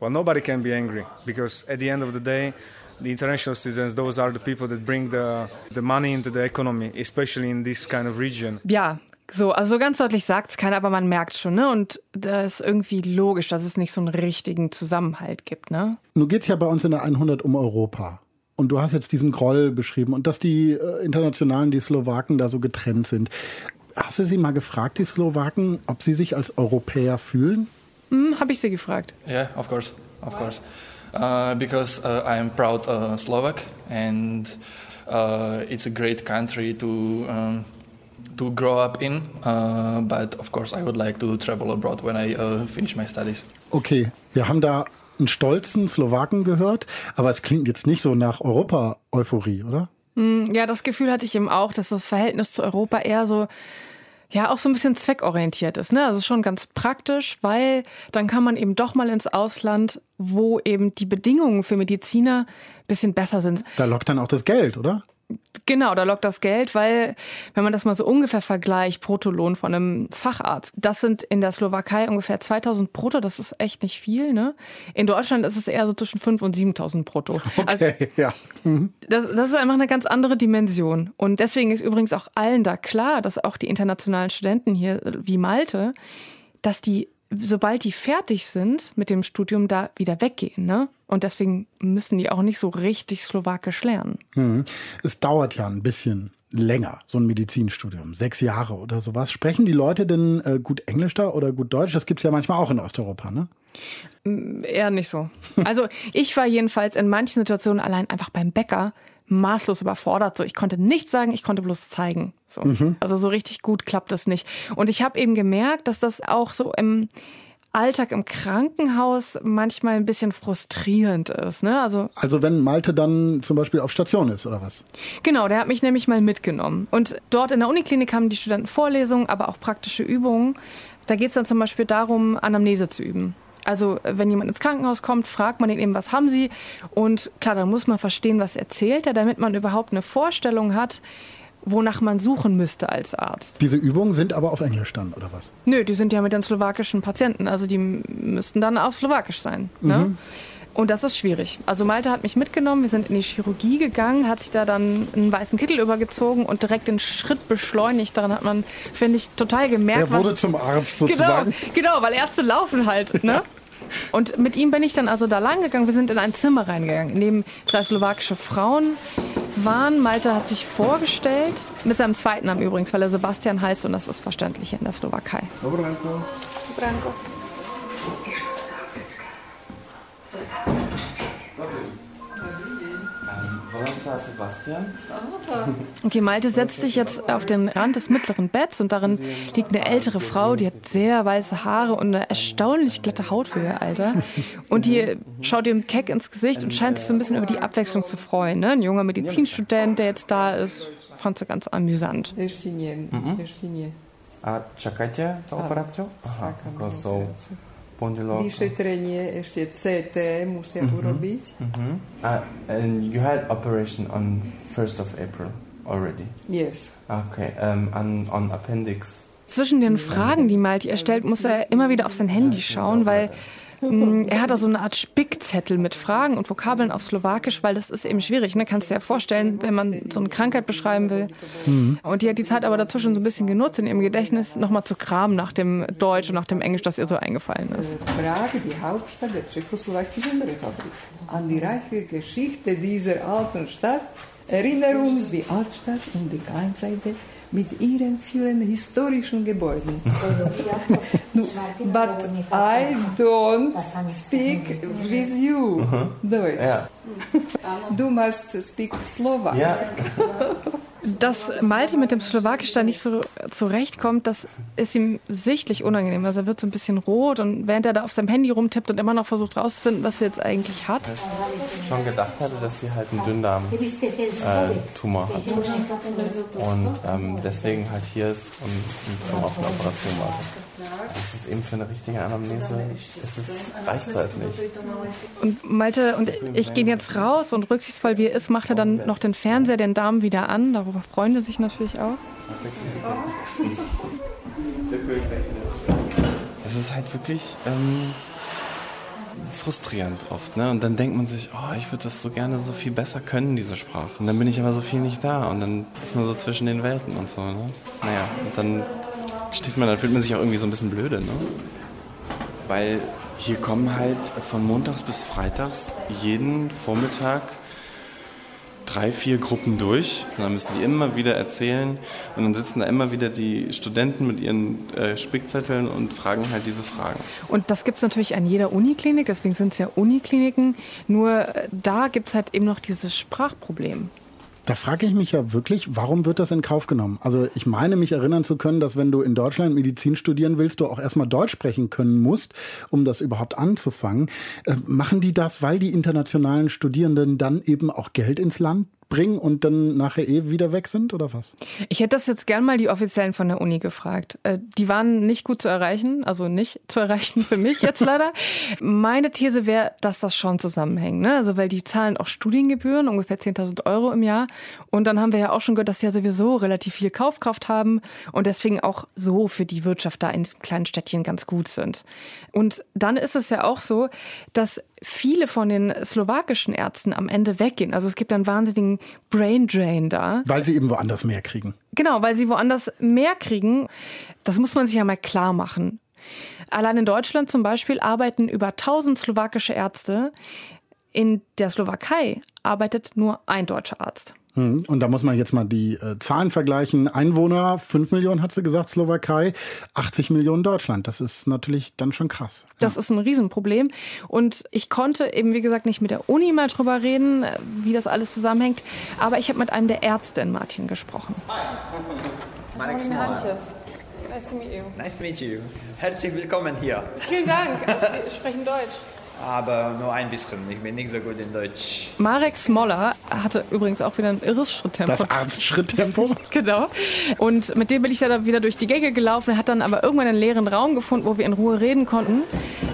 well, nobody can be angry because at the end of the day, the international students, those are the people that bring the, the money into the economy, especially in this kind of region. Ja, so, also ganz deutlich sagt es keiner, aber man merkt schon, ne? Und das ist irgendwie logisch, dass es nicht so einen richtigen Zusammenhalt gibt, ne? Nun geht es ja bei uns in der 100 um Europa. Und du hast jetzt diesen Groll beschrieben und dass die äh, Internationalen, die Slowaken da so getrennt sind. Hast du sie mal gefragt, die Slowaken, ob sie sich als Europäer fühlen? Hm, Habe ich sie gefragt. Yeah, of course, of course. Uh, because uh, I am proud uh, Slovak and uh, it's a great country to um, to grow up in. Uh, but of course, I would like to travel abroad when I uh, finish my studies. Okay, wir haben da einen stolzen Slowaken gehört, aber es klingt jetzt nicht so nach Europa-Euphorie, oder? Hm, Ja, das Gefühl hatte ich eben auch, dass das Verhältnis zu Europa eher so, ja, auch so ein bisschen zweckorientiert ist. Ne? Also schon ganz praktisch, weil dann kann man eben doch mal ins Ausland, wo eben die Bedingungen für Mediziner ein bisschen besser sind. Da lockt dann auch das Geld, oder? Genau, da lockt das Geld, weil, wenn man das mal so ungefähr vergleicht, Bruttolohn von einem Facharzt, das sind in der Slowakei ungefähr 2000 brutto, das ist echt nicht viel, ne? In Deutschland ist es eher so zwischen 5 und 7000 brutto. Also, Okay, ja. das, das ist einfach eine ganz andere Dimension. Und deswegen ist übrigens auch allen da klar, dass auch die internationalen Studenten hier, äh, wie Malte, dass die, sobald die fertig sind mit dem Studium, da wieder weggehen, ne? Und deswegen müssen die auch nicht so richtig Slowakisch lernen. Mhm. Es dauert ja ein bisschen länger, so ein Medizinstudium. Sechs Jahre oder sowas. Sprechen die Leute denn äh, gut Englisch da oder gut Deutsch? Das gibt's ja manchmal auch in Osteuropa, ne? Eher nicht so. Also ich war jedenfalls in manchen Situationen allein einfach beim Bäcker maßlos überfordert. So, ich konnte nichts sagen, ich konnte bloß zeigen. So. Also so richtig gut klappt das nicht. Und ich habe eben gemerkt, dass das auch so im Alltag im Krankenhaus manchmal ein bisschen frustrierend ist. Ne? Also Also wenn Malte dann zum Beispiel auf Station ist oder was? Genau, der hat mich nämlich mal mitgenommen. Und dort in der Uniklinik haben die Studenten Vorlesungen, aber auch praktische Übungen. Da geht es dann zum Beispiel darum, Anamnese zu üben. Also wenn jemand ins Krankenhaus kommt, fragt man ihn eben, was haben Sie? Und klar, dann muss man verstehen, was erzählt er, damit man überhaupt eine Vorstellung hat, wonach man suchen müsste als Arzt. Diese Übungen sind aber auf Englisch dann, oder was? Nö, die sind ja mit den slowakischen Patienten, also die müssten dann auf Slowakisch sein. Ne? Und das ist schwierig. Also Malte hat mich mitgenommen, wir sind in die Chirurgie gegangen, hat sich da dann einen weißen Kittel übergezogen und direkt den Schritt beschleunigt. Daran hat man, finde ich, total gemerkt, Er wurde was... zum Arzt Genau, sozusagen. genau, weil Ärzte laufen halt, ne? Und mit ihm bin ich dann also da lang gegangen. Wir sind in ein Zimmer reingegangen, in dem drei slowakische Frauen waren. Malte hat sich vorgestellt, mit seinem zweiten Namen übrigens, weil er Sebastian heißt und das ist verständlich in der Slowakei. Sebastian? Okay, Malte setzt sich jetzt auf den Rand des mittleren Betts und darin liegt eine ältere Frau, die hat sehr weiße Haare und eine erstaunlich glatte Haut für ihr Alter. Und die schaut ihm keck ins Gesicht und scheint sich so ein bisschen über die Abwechslung zu freuen. Ne? Ein junger Medizinstudent, der jetzt da ist, fand sie ganz amüsant. Ešte nie, ešte nie. A čakajte na operáciu? Aha, čakám ako na sú operáciu. pondelok. Vyšetrenie, ešte CT musia urobiť. Mhm. Uh, and you had operation on 1st of April already. Yes. Okay, um, on, on appendix. Zwischen den Fragen, die Malte ihr stellt, muss er immer wieder auf sein Handy schauen, weil mh, er hat da so eine Art Spickzettel mit Fragen und Vokabeln auf Slowakisch, weil das ist eben schwierig. Ne? Kannst du dir ja vorstellen, wenn man so eine Krankheit beschreiben will. Und die hat die Zeit aber dazwischen so ein bisschen genutzt, in ihrem Gedächtnis nochmal zu kramen nach dem Deutsch und nach dem Englisch, das ihr so eingefallen ist. Prag, die Hauptstadt der tschechoslowakischen Republik. An die reiche Geschichte dieser alten Stadt erinnert uns die Altstadt und die Kleinseite mit ihren vielen historischen Gebäuden. No, But I don't speak with you, Deutsch. Ja. Du must speak Slovak. Dass Malte mit dem Slowakisch da nicht so zurechtkommt, das ist ihm sichtlich unangenehm. Also er wird so ein bisschen rot und während er da auf seinem Handy rumtippt und immer noch versucht rauszufinden, was er jetzt eigentlich hat. Schon gedacht hatte, dass sie halt einen Dünndarm-Tumor äh, hat. Und ähm, deswegen halt hier ist und, und auf eine Operation wartet. Das ist eben für eine richtige Anamnese, das ist, reicht halt nicht. Und Malte und ich gehen jetzt raus und rücksichtsvoll wie er ist, macht er dann noch den Fernseher, den Darm wieder an. Darüber freuen sie sich natürlich auch. Es ist halt wirklich ähm, frustrierend oft. Ne? Und dann denkt man sich, oh, ich würde das so gerne so viel besser können, diese Sprache. Und dann bin ich aber so viel nicht da. Und dann ist man so zwischen den Welten und so. Ne? Naja, und dann steht man, dann fühlt man sich auch irgendwie so ein bisschen blöde. Ne? Weil hier kommen halt von montags bis freitags jeden Vormittag drei, vier Gruppen durch. Und dann müssen die immer wieder erzählen. Und dann sitzen da immer wieder die Studenten mit ihren äh, Spickzetteln und fragen halt diese Fragen. Und das gibt es natürlich an jeder Uniklinik, deswegen sind es ja Unikliniken. Nur äh, da gibt es halt eben noch dieses Sprachproblem. Da frage ich mich ja wirklich, warum wird das in Kauf genommen? Also ich meine mich erinnern zu können, dass wenn du in Deutschland Medizin studieren willst, du auch erstmal Deutsch sprechen können musst, um das überhaupt anzufangen. Äh, machen die das, weil die internationalen Studierenden dann eben auch Geld ins Land bringen und dann nachher eh wieder weg sind oder was? Ich hätte das jetzt gern mal die Offiziellen von der Uni gefragt. Äh, die waren nicht gut zu erreichen, also nicht zu erreichen für mich jetzt leider. Meine These wäre, dass das schon zusammenhängt. Ne? Also weil die zahlen auch Studiengebühren, ungefähr 10.000 Euro im Jahr. Und dann haben wir ja auch schon gehört, dass sie ja sowieso relativ viel Kaufkraft haben und deswegen auch so für die Wirtschaft da in diesem kleinen Städtchen ganz gut sind. Und dann ist es ja auch so, dass viele von den slowakischen Ärzten am Ende weggehen. Also es gibt einen wahnsinnigen Brain Drain da. Weil sie eben woanders mehr kriegen. Genau, weil sie woanders mehr kriegen. Das muss man sich ja mal klar machen. Allein in Deutschland zum Beispiel arbeiten über 1000 slowakische Ärzte. In der Slowakei arbeitet nur ein deutscher Arzt. Hm, und da muss man jetzt mal die äh, Zahlen vergleichen. Einwohner, 5 Millionen hat sie gesagt, Slowakei, 80 Millionen Deutschland. Das ist natürlich dann schon krass. Das ist ein Riesenproblem. Und ich konnte eben, wie gesagt, nicht mit der Uni mal drüber reden, äh, wie das alles zusammenhängt. Aber ich habe mit einem der Ärzte in Martin gesprochen. Hi. Marek Nice to meet you. Nice to meet you. Herzlich willkommen hier. Vielen Dank. Also Sie sprechen Deutsch aber nur ein bisschen. Ich bin nicht so gut in Deutsch. Marek Smoller hatte übrigens auch wieder ein irres Schritttempo. Das Arztschritttempo? genau. Und mit dem bin ich da wieder durch die Gänge gelaufen, hat dann aber irgendwann einen leeren Raum gefunden, wo wir in Ruhe reden konnten.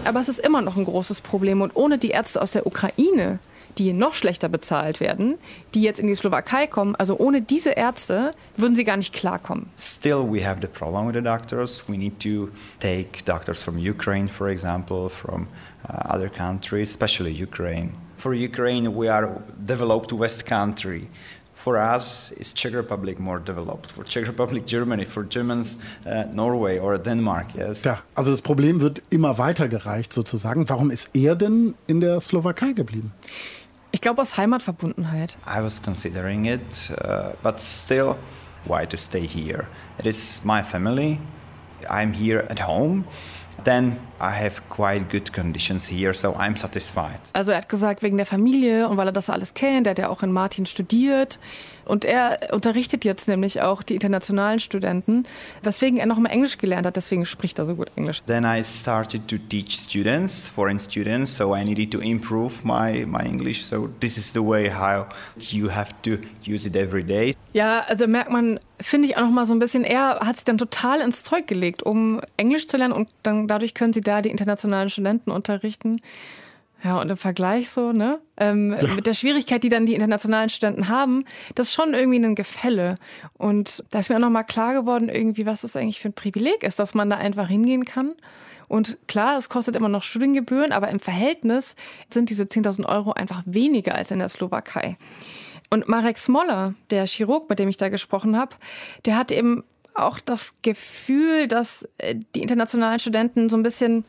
Aber es ist immer noch ein großes Problem. Und ohne die Ärzte aus der Ukraine, die noch schlechter bezahlt werden, die jetzt in die Slowakei kommen, also ohne diese Ärzte würden sie gar nicht klarkommen. Still we have the problem with the doctors. We need to take doctors from Ukraine, for example, from other countries, especially Ukraine. For Ukraine, we are developed West country. For us, is Czech Republic more developed? For Czech Republic, Germany. For Germans, uh, Norway or Denmark, yes. Ja, also das Problem wird immer weitergereicht sozusagen. Warum ist er denn in der Slowakei geblieben? Ich glaube aus Heimatverbundenheit. I was considering it, uh, but still, why to stay here? It is my family. I'm here at home. Then I have quite good conditions here, so I'm satisfied. Also er hat gesagt, wegen der Familie und weil er das alles kennt, er hat ja auch in Martin studiert. Und er unterrichtet jetzt nämlich auch die internationalen Studenten, weswegen er noch mal Englisch gelernt hat, deswegen spricht er so gut Englisch. Then I started to teach students, foreign students, so I needed to improve my, my English. So this is the way how you have to use it every day. Ja, also merkt man, finde ich auch noch mal so ein bisschen, er hat sich dann total ins Zeug gelegt, um Englisch zu lernen und dann dadurch können sie da die internationalen Studenten unterrichten. Ja, und im Vergleich so, ne? Ähm, ja. Mit der Schwierigkeit, die dann die internationalen Studenten haben, das ist schon irgendwie ein Gefälle. Und da ist mir auch nochmal klar geworden, irgendwie, was das eigentlich für ein Privileg ist, dass man da einfach hingehen kann. Und klar, es kostet immer noch Studiengebühren, aber im Verhältnis sind diese 10.000 Euro einfach weniger als in der Slowakei. Und Marek Smoller, der Chirurg, mit dem ich da gesprochen habe, der hat eben auch das Gefühl, dass äh, die internationalen Studenten so ein bisschen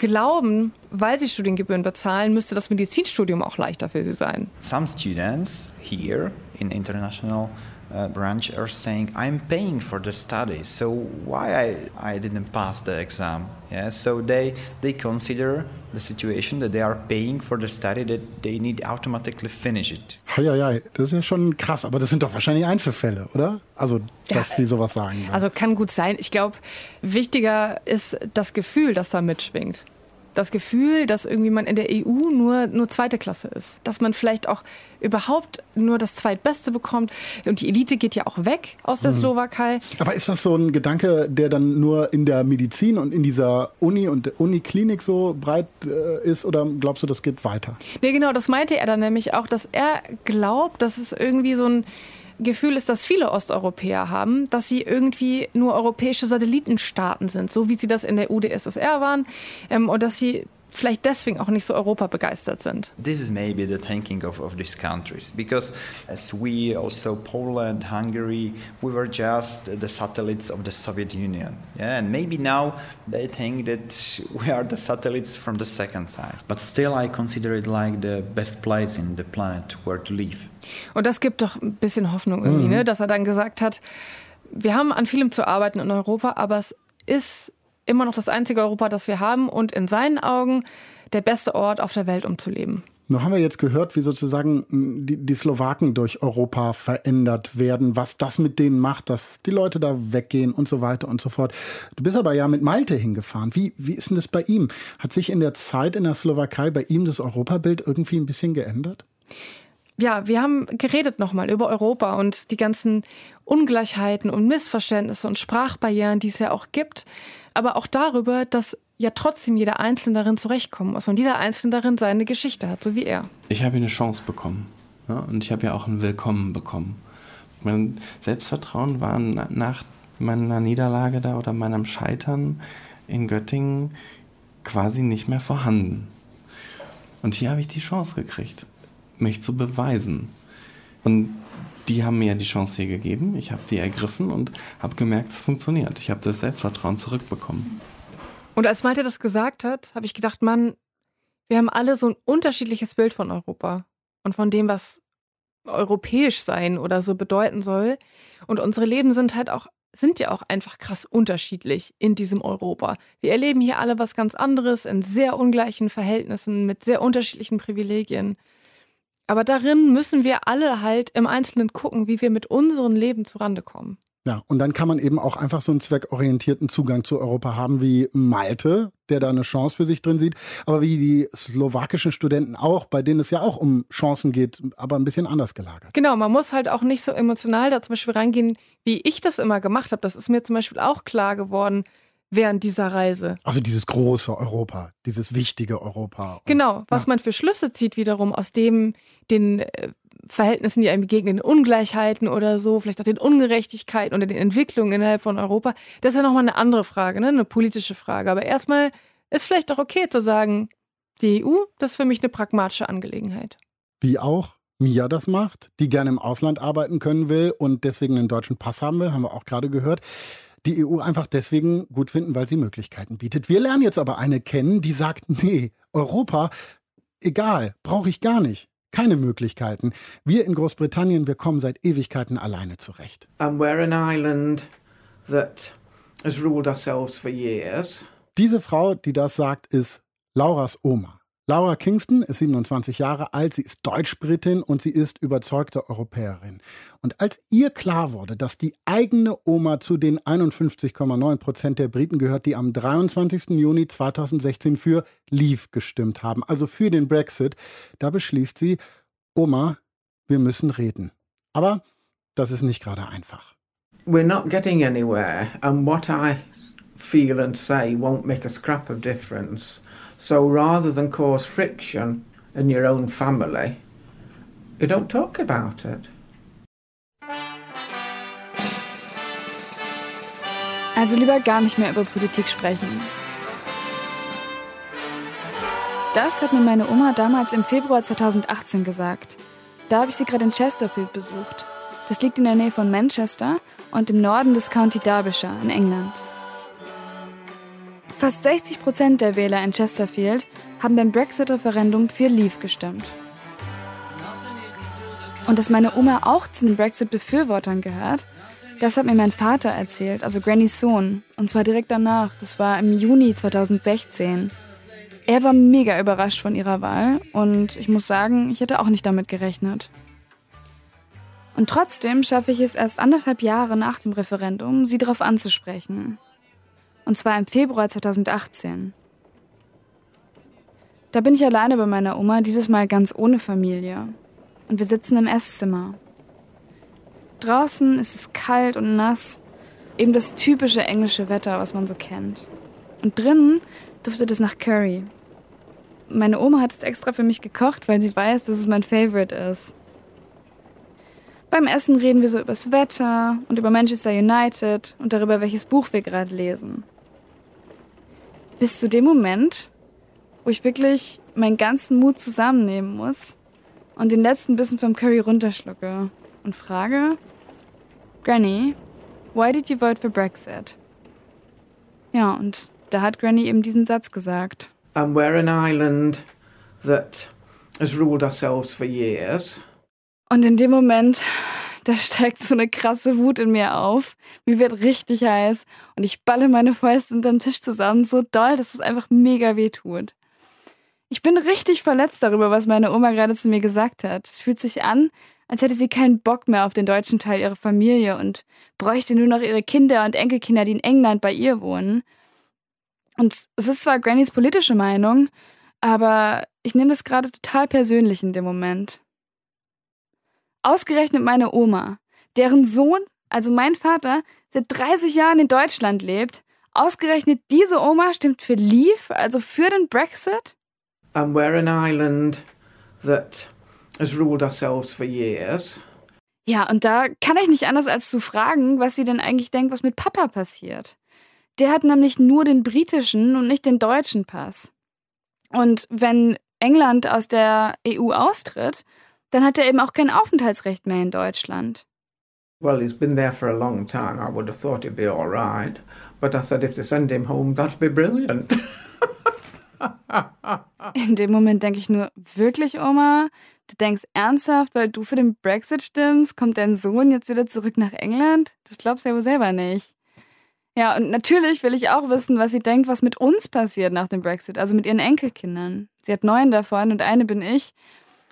glauben, weil sie Studiengebühren bezahlen, müsste das Medizinstudium auch leichter für sie sein. Some students here in international uh, branch are saying, I'm paying for the study, so why I, I didn't pass the exam? Yeah, so they, they consider the situation that they are paying for the study that they need automatically finish it. Heieiei, das ist ja schon krass, aber das sind doch wahrscheinlich Einzelfälle, oder? Also, dass ja, die sowas sagen. Also kann gut sein. Ich glaube, wichtiger ist das Gefühl, das da mitschwingt das Gefühl, dass irgendwie man in der EU nur, nur zweite Klasse ist. Dass man vielleicht auch überhaupt nur das Zweitbeste bekommt. Und die Elite geht ja auch weg aus der mhm. Slowakei. Aber ist das so ein Gedanke, der dann nur in der Medizin und in dieser Uni und Uniklinik so breit äh, ist? Oder glaubst du, das geht weiter? Nee, genau, das meinte er dann nämlich auch, dass er glaubt, dass es irgendwie so ein Gefühl ist, dass viele Osteuropäer haben, dass sie irgendwie nur europäische Satellitenstaaten sind, so wie sie das in der UdSSR waren, ähm, und dass sie vielleicht deswegen auch nicht so Europa begeistert sind. This is maybe the thinking of, of these countries because as we also Poland, Hungary, we were just the satellites of the Soviet Union. Yeah, and maybe now they think that we are the satellites from the second side. But still I consider it like the best place in the planet where to live. Und das gibt doch ein bisschen Hoffnung irgendwie, mhm. ne? dass er dann gesagt hat, wir haben an vielem zu arbeiten in Europa, aber es ist immer noch das einzige Europa, das wir haben und in seinen Augen der beste Ort auf der Welt, um zu leben. Nun haben wir jetzt gehört, wie sozusagen die, die, Slowaken durch Europa verändert werden, was das mit denen macht, dass die Leute da weggehen und so weiter und so fort. Du bist aber ja mit Malte hingefahren. Wie, wie ist denn das bei ihm? Hat sich in der Zeit in der Slowakei bei ihm das Europabild irgendwie ein bisschen geändert? Ja, wir haben geredet nochmal über Europa und die ganzen Ungleichheiten und Missverständnisse und Sprachbarrieren, die es ja auch gibt, aber auch darüber, dass ja trotzdem jeder Einzelne darin zurechtkommen muss und jeder Einzelne darin seine Geschichte hat, so wie er. Ich habe eine Chance bekommen ja, und ich habe ja auch ein Willkommen bekommen. Mein Selbstvertrauen war nach meiner Niederlage da oder meinem Scheitern in Göttingen quasi nicht mehr vorhanden. Und hier habe ich die Chance gekriegt mich zu beweisen. Und die haben mir die Chance hier gegeben. Ich habe die ergriffen und habe gemerkt, es funktioniert. Ich habe das Selbstvertrauen zurückbekommen. Und als Malte das gesagt hat, habe ich gedacht, Mann, wir haben alle so ein unterschiedliches Bild von Europa und von dem, was europäisch sein oder so bedeuten soll. Und unsere Leben sind halt auch, sind ja auch einfach krass unterschiedlich in diesem Europa. Wir erleben hier alle was ganz anderes in sehr ungleichen Verhältnissen mit sehr unterschiedlichen Privilegien. Aber darin müssen wir alle halt im Einzelnen gucken, wie wir mit unserem Leben zurande kommen. Ja, und dann kann man eben auch einfach so einen zweckorientierten Zugang zu Europa haben wie Malte, der da eine Chance für sich drin sieht, aber wie die slowakischen Studenten auch, bei denen es ja auch um Chancen geht, aber ein bisschen anders gelagert. Genau, man muss halt auch nicht so emotional da zum Beispiel reingehen, wie ich das immer gemacht habe. Das ist mir zum Beispiel auch klar geworden während dieser Reise. Also dieses große Europa, dieses wichtige Europa. Genau, was ja. man für Schlüsse zieht wiederum aus dem, den äh, Verhältnissen, die einem begegnen, Ungleichheiten oder so, vielleicht auch den Ungerechtigkeiten oder den Entwicklungen innerhalb von Europa, das ist ja nochmal eine andere Frage, ne? eine politische Frage. Aber erstmal ist vielleicht auch okay zu sagen, die EU, das ist für mich eine pragmatische Angelegenheit. Wie auch Mia das macht, die gerne im Ausland arbeiten können will und deswegen einen deutschen Pass haben will, haben wir auch gerade gehört die EU einfach deswegen gut finden, weil sie Möglichkeiten bietet. Wir lernen jetzt aber eine kennen, die sagt, nee, Europa, egal, brauche ich gar nicht. Keine Möglichkeiten. Wir in Großbritannien, wir kommen seit Ewigkeiten alleine zurecht. And we're an island that has ruled ourselves for years. Diese Frau, die das sagt, ist Lauras Oma. Laura Kingston ist 27 Jahre alt, sie ist Deutsch-Britin und sie ist überzeugte Europäerin. Und als ihr klar wurde, dass die eigene Oma zu den 51,9 Prozent der Briten gehört, die am 23. Juni 2016 für Leave gestimmt haben, also für den Brexit, da beschließt sie, Oma, wir müssen reden. Aber das ist nicht gerade einfach. We're not getting anywhere and what I feel and say won't make a scrap of difference. So rather than cause friction in your own family, you don't talk about it. Also lieber gar nicht mehr über Politik sprechen. Das hat mir meine Oma damals im Februar 2018 gesagt. Da habe ich sie gerade in Chesterfield besucht. Das liegt in der Nähe von Manchester und im Norden des County Derbyshire in England. Fast 60 Prozent der Wähler in Chesterfield haben beim Brexit-Referendum für Leave gestimmt. Und dass meine Oma auch zu den Brexit-Befürwortern gehört, das hat mir mein Vater erzählt, also Grannys Sohn. Und zwar direkt danach. Das war im Juni 2016. Er war mega überrascht von ihrer Wahl und ich muss sagen, ich hätte auch nicht damit gerechnet. Und trotzdem schaffe ich es erst anderthalb Jahre nach dem Referendum, sie darauf anzusprechen. Und zwar im Februar 2018. Da bin ich alleine bei meiner Oma, dieses Mal ganz ohne Familie. Und wir sitzen im Esszimmer. Draußen ist es kalt und nass, eben das typische englische Wetter, was man so kennt. Und drinnen duftet es nach Curry. Meine Oma hat es extra für mich gekocht, weil sie weiß, dass es mein Favorite ist. Beim Essen reden wir so übers Wetter und über Manchester United und darüber, welches Buch wir gerade lesen. Bis zu dem Moment, wo ich wirklich meinen ganzen Mut zusammennehmen muss und den letzten Bissen vom Curry runterschlucke und frage, Granny, why did you vote for Brexit? Ja, und da hat Granny eben diesen Satz gesagt. And we're an island that has ruled ourselves for years. Und in dem Moment, da steigt so eine krasse Wut in mir auf. Mir wird richtig heiß und ich balle meine Fäuste unterm Tisch zusammen, so doll, dass es einfach mega weh tut. Ich bin richtig verletzt darüber, was meine Oma gerade zu mir gesagt hat. Es fühlt sich an, als hätte sie keinen Bock mehr auf den deutschen Teil ihrer Familie und bräuchte nur noch ihre Kinder und Enkelkinder, die in England bei ihr wohnen. Und es ist zwar Grannys politische Meinung, aber ich nehme das gerade total persönlich in dem Moment. Ausgerechnet meine Oma, deren Sohn, also mein Vater, seit 30 Jahren in Deutschland lebt, ausgerechnet diese Oma stimmt für Leave, also für den Brexit? and we're an island that has ruled ourselves for years. Ja, und da kann ich nicht anders als zu fragen, was sie denn eigentlich denkt, was mit Papa passiert. Der hat nämlich nur den britischen und nicht den deutschen Pass. Und wenn England aus der EU austritt, dann hat er eben auch kein Aufenthaltsrecht mehr in Deutschland. Well, he's been there for a long time. I would have thought he'd be all right. But I said if they send him home, that'd be brilliant. In dem Moment denke ich nur, wirklich, Oma? Du denkst ernsthaft, weil du für den Brexit stimmst, kommt dein Sohn jetzt wieder zurück nach England? Das glaubst du ja wohl selber nicht. Ja, und natürlich will ich auch wissen, was sie denkt, was mit uns passiert nach dem Brexit, also mit ihren Enkelkindern. Sie hat neun davon und eine bin ich.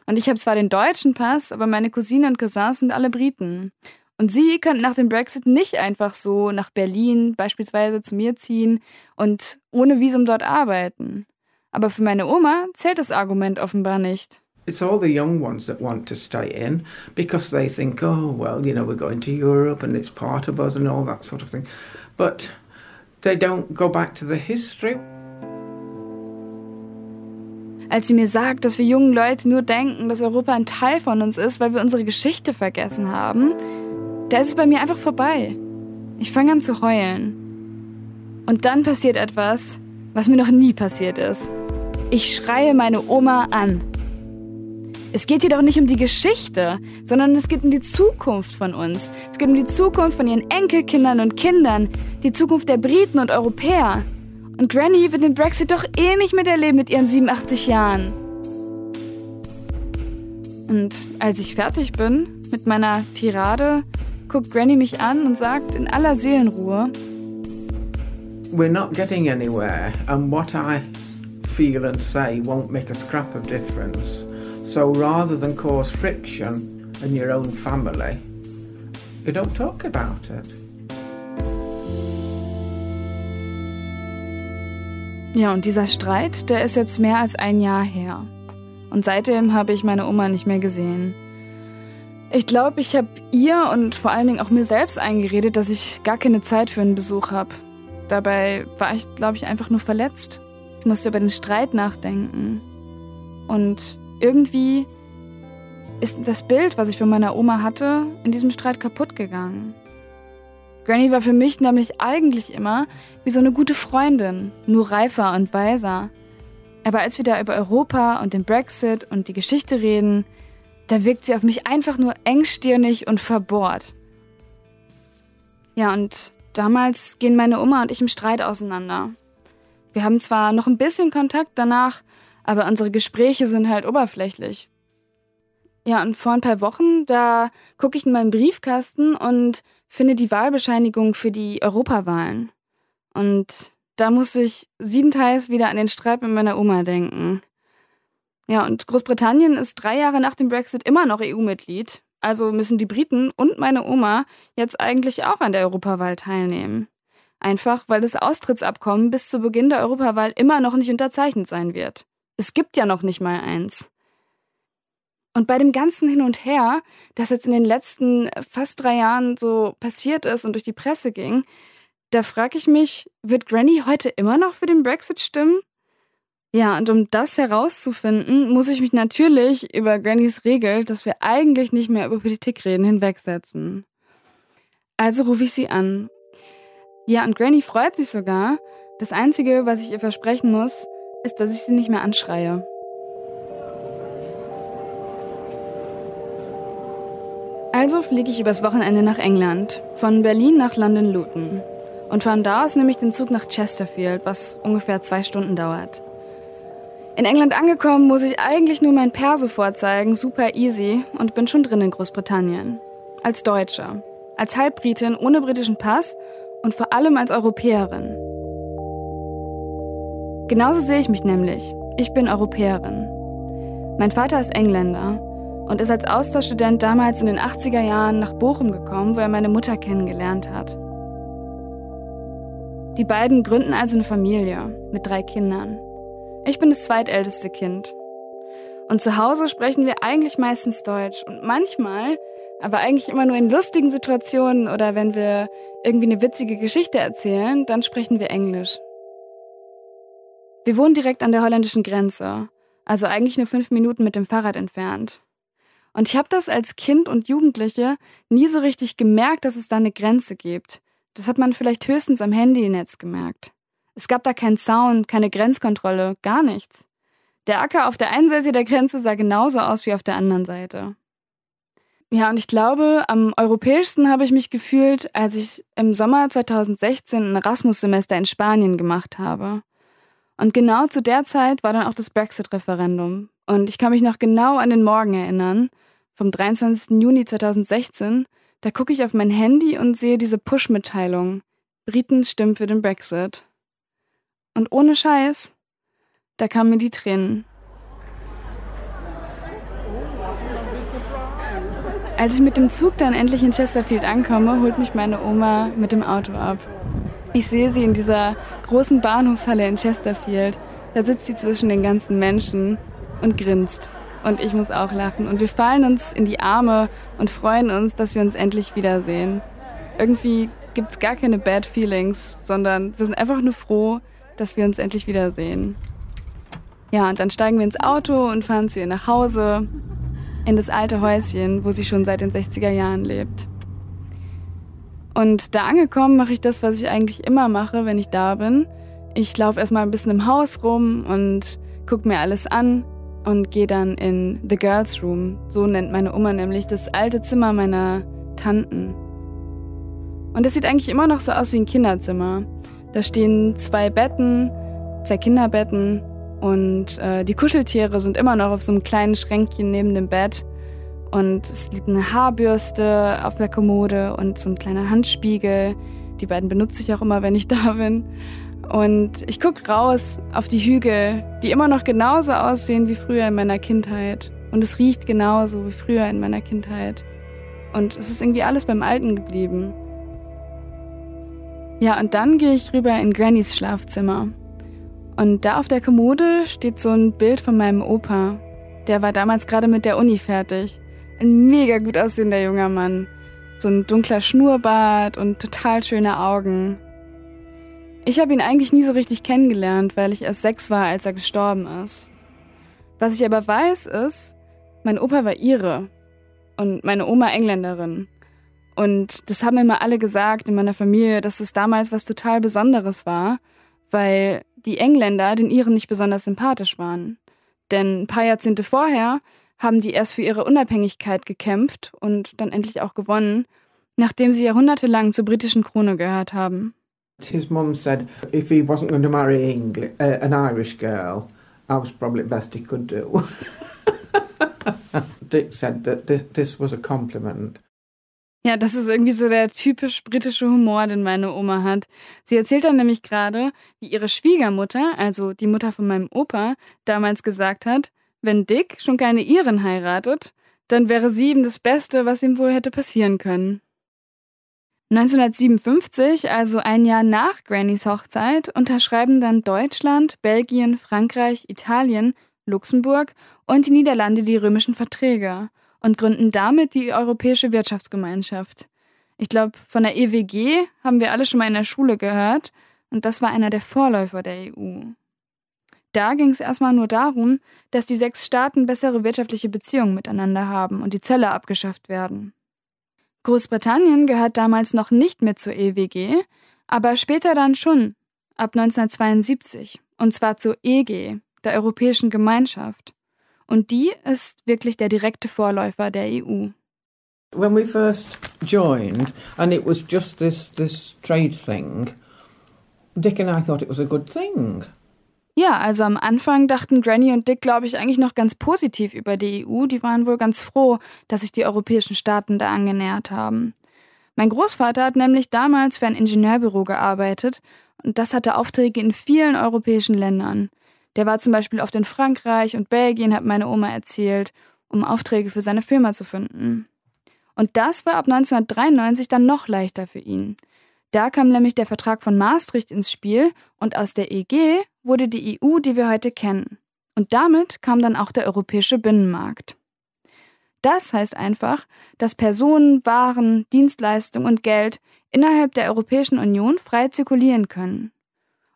Und ich habe zwar den deutschen Pass, aber meine Cousine und Cousins sind alle Briten. Und sie könnten nach dem Brexit nicht einfach so nach Berlin beispielsweise zu mir ziehen und ohne Visum dort arbeiten. Aber für meine Oma zählt das Argument offenbar nicht. It's all the young ones that want to stay in because they think, oh, well, you know, we're going to Europe and it's part of us and all that sort of thing. But they don't go back to the history. Als sie mir sagt, dass wir jungen Leute nur denken, dass Europa ein Teil von uns ist, weil wir unsere Geschichte vergessen haben, da ist es bei mir einfach vorbei. Ich fange an zu heulen. Und dann passiert etwas, was mir noch nie passiert ist. Ich schreie meine Oma an. Es geht jedoch nicht um die Geschichte, sondern es geht um die Zukunft von uns. Es geht um die Zukunft von ihren Enkelkindern und Kindern, die Zukunft der Briten und Europäer. Und Granny wird den Brexit doch eh nicht miterleben mit ihren 87 Jahren. Und als ich fertig bin mit meiner Tirade, guckt Granny mich an und sagt in aller Seelenruhe, We're not getting anywhere, and what I feel and say won't make a scrap of difference. So rather than cause friction in your own family, you don't talk about it. Ja, und dieser Streit, der ist jetzt mehr als ein Jahr her. Und seitdem habe ich meine Oma nicht mehr gesehen. Ich glaube, ich habe ihr und vor allen Dingen auch mir selbst eingeredet, dass ich gar keine Zeit für einen Besuch habe. Dabei war ich, glaube ich, einfach nur verletzt. Ich musste über den Streit nachdenken. Und irgendwie ist das Bild, was ich von meiner Oma hatte, in diesem Streit kaputt gegangen. Granny war für mich nämlich eigentlich immer wie so eine gute Freundin, nur reifer und weiser. Aber als wir da über Europa und den Brexit und die Geschichte reden, da wirkt sie auf mich einfach nur engstirnig und verbohrt. Ja, und damals gehen meine Oma und ich im Streit auseinander. Wir haben zwar noch ein bisschen Kontakt danach, aber unsere Gespräche sind halt oberflächlich. Ja, und vor ein paar Wochen, da gucke ich in meinen Briefkasten und finde die Wahlbescheinigung für die Europawahlen. Und da muss ich siebenteils wieder an den Streit mit meiner Oma denken. Ja, und Großbritannien ist drei Jahre nach dem Brexit immer noch EU-Mitglied. Also müssen die Briten und meine Oma jetzt eigentlich auch an der Europawahl teilnehmen. Einfach, weil das Austrittsabkommen bis zu Beginn der Europawahl immer noch nicht unterzeichnet sein wird. Es gibt ja noch nicht mal eins. Und bei dem ganzen Hin und Her, das jetzt in den letzten fast drei Jahren so passiert ist und durch die Presse ging, da frage ich mich, wird Granny heute immer noch für den Brexit stimmen? Ja, und um das herauszufinden, muss ich mich natürlich über Grannys Regel, dass wir eigentlich nicht mehr über Politik reden, hinwegsetzen. Also rufe ich sie an. Ja, und Granny freut sich sogar. Das Einzige, was ich ihr versprechen muss, ist, dass ich sie nicht mehr anschreie. Also fliege ich übers Wochenende nach England, von Berlin nach London Luton. Und von da aus nehme ich den Zug nach Chesterfield, was ungefähr zwei Stunden dauert. In England angekommen, muss ich eigentlich nur mein Perso vorzeigen, super easy, und bin schon drin in Großbritannien. Als Deutsche, als Halbbritin ohne britischen Pass und vor allem als Europäerin. Genauso sehe ich mich nämlich. Ich bin Europäerin. Mein Vater ist Engländer und ist als Austauschstudent damals in den 80er Jahren nach Bochum gekommen, wo er meine Mutter kennengelernt hat. Die beiden gründen also eine Familie mit drei Kindern. Ich bin das zweitälteste Kind. Und zu Hause sprechen wir eigentlich meistens Deutsch und manchmal, aber eigentlich immer nur in lustigen Situationen oder wenn wir irgendwie eine witzige Geschichte erzählen, dann sprechen wir Englisch. Wir wohnen direkt an der holländischen Grenze, also eigentlich nur fünf Minuten mit dem Fahrrad entfernt. Und ich habe das als Kind und Jugendliche nie so richtig gemerkt, dass es da eine Grenze gibt. Das hat man vielleicht höchstens am Handynetz gemerkt. Es gab da keinen Zaun, keine Grenzkontrolle, gar nichts. Der Acker auf der einen Seite der Grenze sah genauso aus wie auf der anderen Seite. Ja, und ich glaube, am europäischsten habe ich mich gefühlt, als ich im Sommer 2016 ein Erasmus-Semester in Spanien gemacht habe. Und genau zu der Zeit war dann auch das Brexit-Referendum. Und ich kann mich noch genau an den Morgen erinnern, vom 23. Juni 2016. Da gucke ich auf mein Handy und sehe diese Push-Mitteilung. Briten stimmen für den Brexit. Und ohne Scheiß, da kamen mir die Tränen. Als ich mit dem Zug dann endlich in Chesterfield ankomme, holt mich meine Oma mit dem Auto ab. Ich sehe sie in dieser großen Bahnhofshalle in Chesterfield. Da sitzt sie zwischen den ganzen Menschen und grinst. Und ich muss auch lachen. Und wir fallen uns in die Arme und freuen uns, dass wir uns endlich wiedersehen. Irgendwie gibt es gar keine Bad Feelings, sondern wir sind einfach nur froh, dass wir uns endlich wiedersehen. Ja, und dann steigen wir ins Auto und fahren zu ihr nach Hause, in das alte Häuschen, wo sie schon seit den 60er Jahren lebt. Und da angekommen mache ich das, was ich eigentlich immer mache, wenn ich da bin. Ich laufe erstmal ein bisschen im Haus rum und gucke mir alles an und gehe dann in The Girls Room. So nennt meine Oma nämlich das alte Zimmer meiner Tanten. Und es sieht eigentlich immer noch so aus wie ein Kinderzimmer. Da stehen zwei Betten, zwei Kinderbetten und äh, die Kuscheltiere sind immer noch auf so einem kleinen Schränkchen neben dem Bett. Und es liegt eine Haarbürste auf der Kommode und so ein kleiner Handspiegel. Die beiden benutze ich auch immer, wenn ich da bin. Und ich gucke raus auf die Hügel, die immer noch genauso aussehen wie früher in meiner Kindheit. Und es riecht genauso wie früher in meiner Kindheit. Und es ist irgendwie alles beim Alten geblieben. Ja, und dann gehe ich rüber in Grannys Schlafzimmer. Und da auf der Kommode steht so ein Bild von meinem Opa. Der war damals gerade mit der Uni fertig. Ein mega gut aussehender junger Mann. So ein dunkler Schnurrbart und total schöne Augen. Ich habe ihn eigentlich nie so richtig kennengelernt, weil ich erst sechs war, als er gestorben ist. Was ich aber weiß, ist, mein Opa war Ire und meine Oma Engländerin. Und das haben immer alle gesagt in meiner Familie, dass es damals was total Besonderes war, weil die Engländer den Iren nicht besonders sympathisch waren. Denn ein paar Jahrzehnte vorher haben die erst für ihre Unabhängigkeit gekämpft und dann endlich auch gewonnen, nachdem sie jahrhundertelang zur britischen Krone gehört haben. His mum said if he wasn't going to marry English, uh, an Irish girl, I was probably the best he could do. Dick said that this, this was a compliment. Ja, das ist irgendwie so der typisch britische Humor, den meine Oma hat. Sie erzählt dann nämlich gerade, wie ihre Schwiegermutter, also die Mutter von meinem Opa, damals gesagt hat, wenn Dick schon keine Iren heiratet, dann wäre sie ihm das Beste, was ihm wohl hätte passieren können. 1957, also ein Jahr nach Grannys Hochzeit, unterschreiben dann Deutschland, Belgien, Frankreich, Italien, Luxemburg und die Niederlande die römischen Verträge und gründen damit die Europäische Wirtschaftsgemeinschaft. Ich glaube, von der EWG haben wir alle schon mal in der Schule gehört und das war einer der Vorläufer der EU. Da ging es erstmal nur darum, dass die sechs Staaten bessere wirtschaftliche Beziehungen miteinander haben und die Zölle abgeschafft werden. Großbritannien gehört damals noch nicht mehr zur EWG, aber später dann schon, ab 1972, und zwar zur EG, der Europäischen Gemeinschaft. Und die ist wirklich der direkte Vorläufer der EU. When we first joined, and it was just this, this trade thing, Dick and I thought it was a good thing. Ja, also am Anfang dachten Granny und Dick, glaube ich, eigentlich noch ganz positiv über die EU. Die waren wohl ganz froh, dass sich die europäischen Staaten da angenähert haben. Mein Großvater hat nämlich damals für ein Ingenieurbüro gearbeitet und das hatte Aufträge in vielen europäischen Ländern. Der war zum Beispiel oft in Frankreich und Belgien, hat meine Oma erzählt, um Aufträge für seine Firma zu finden. Und das war ab 1993 dann noch leichter für ihn. Da kam nämlich der Vertrag von Maastricht ins Spiel und aus der EG wurde die EU, die wir heute kennen. Und damit kam dann auch der europäische Binnenmarkt. Das heißt einfach, dass Personen, Waren, Dienstleistungen und Geld innerhalb der Europäischen Union frei zirkulieren können.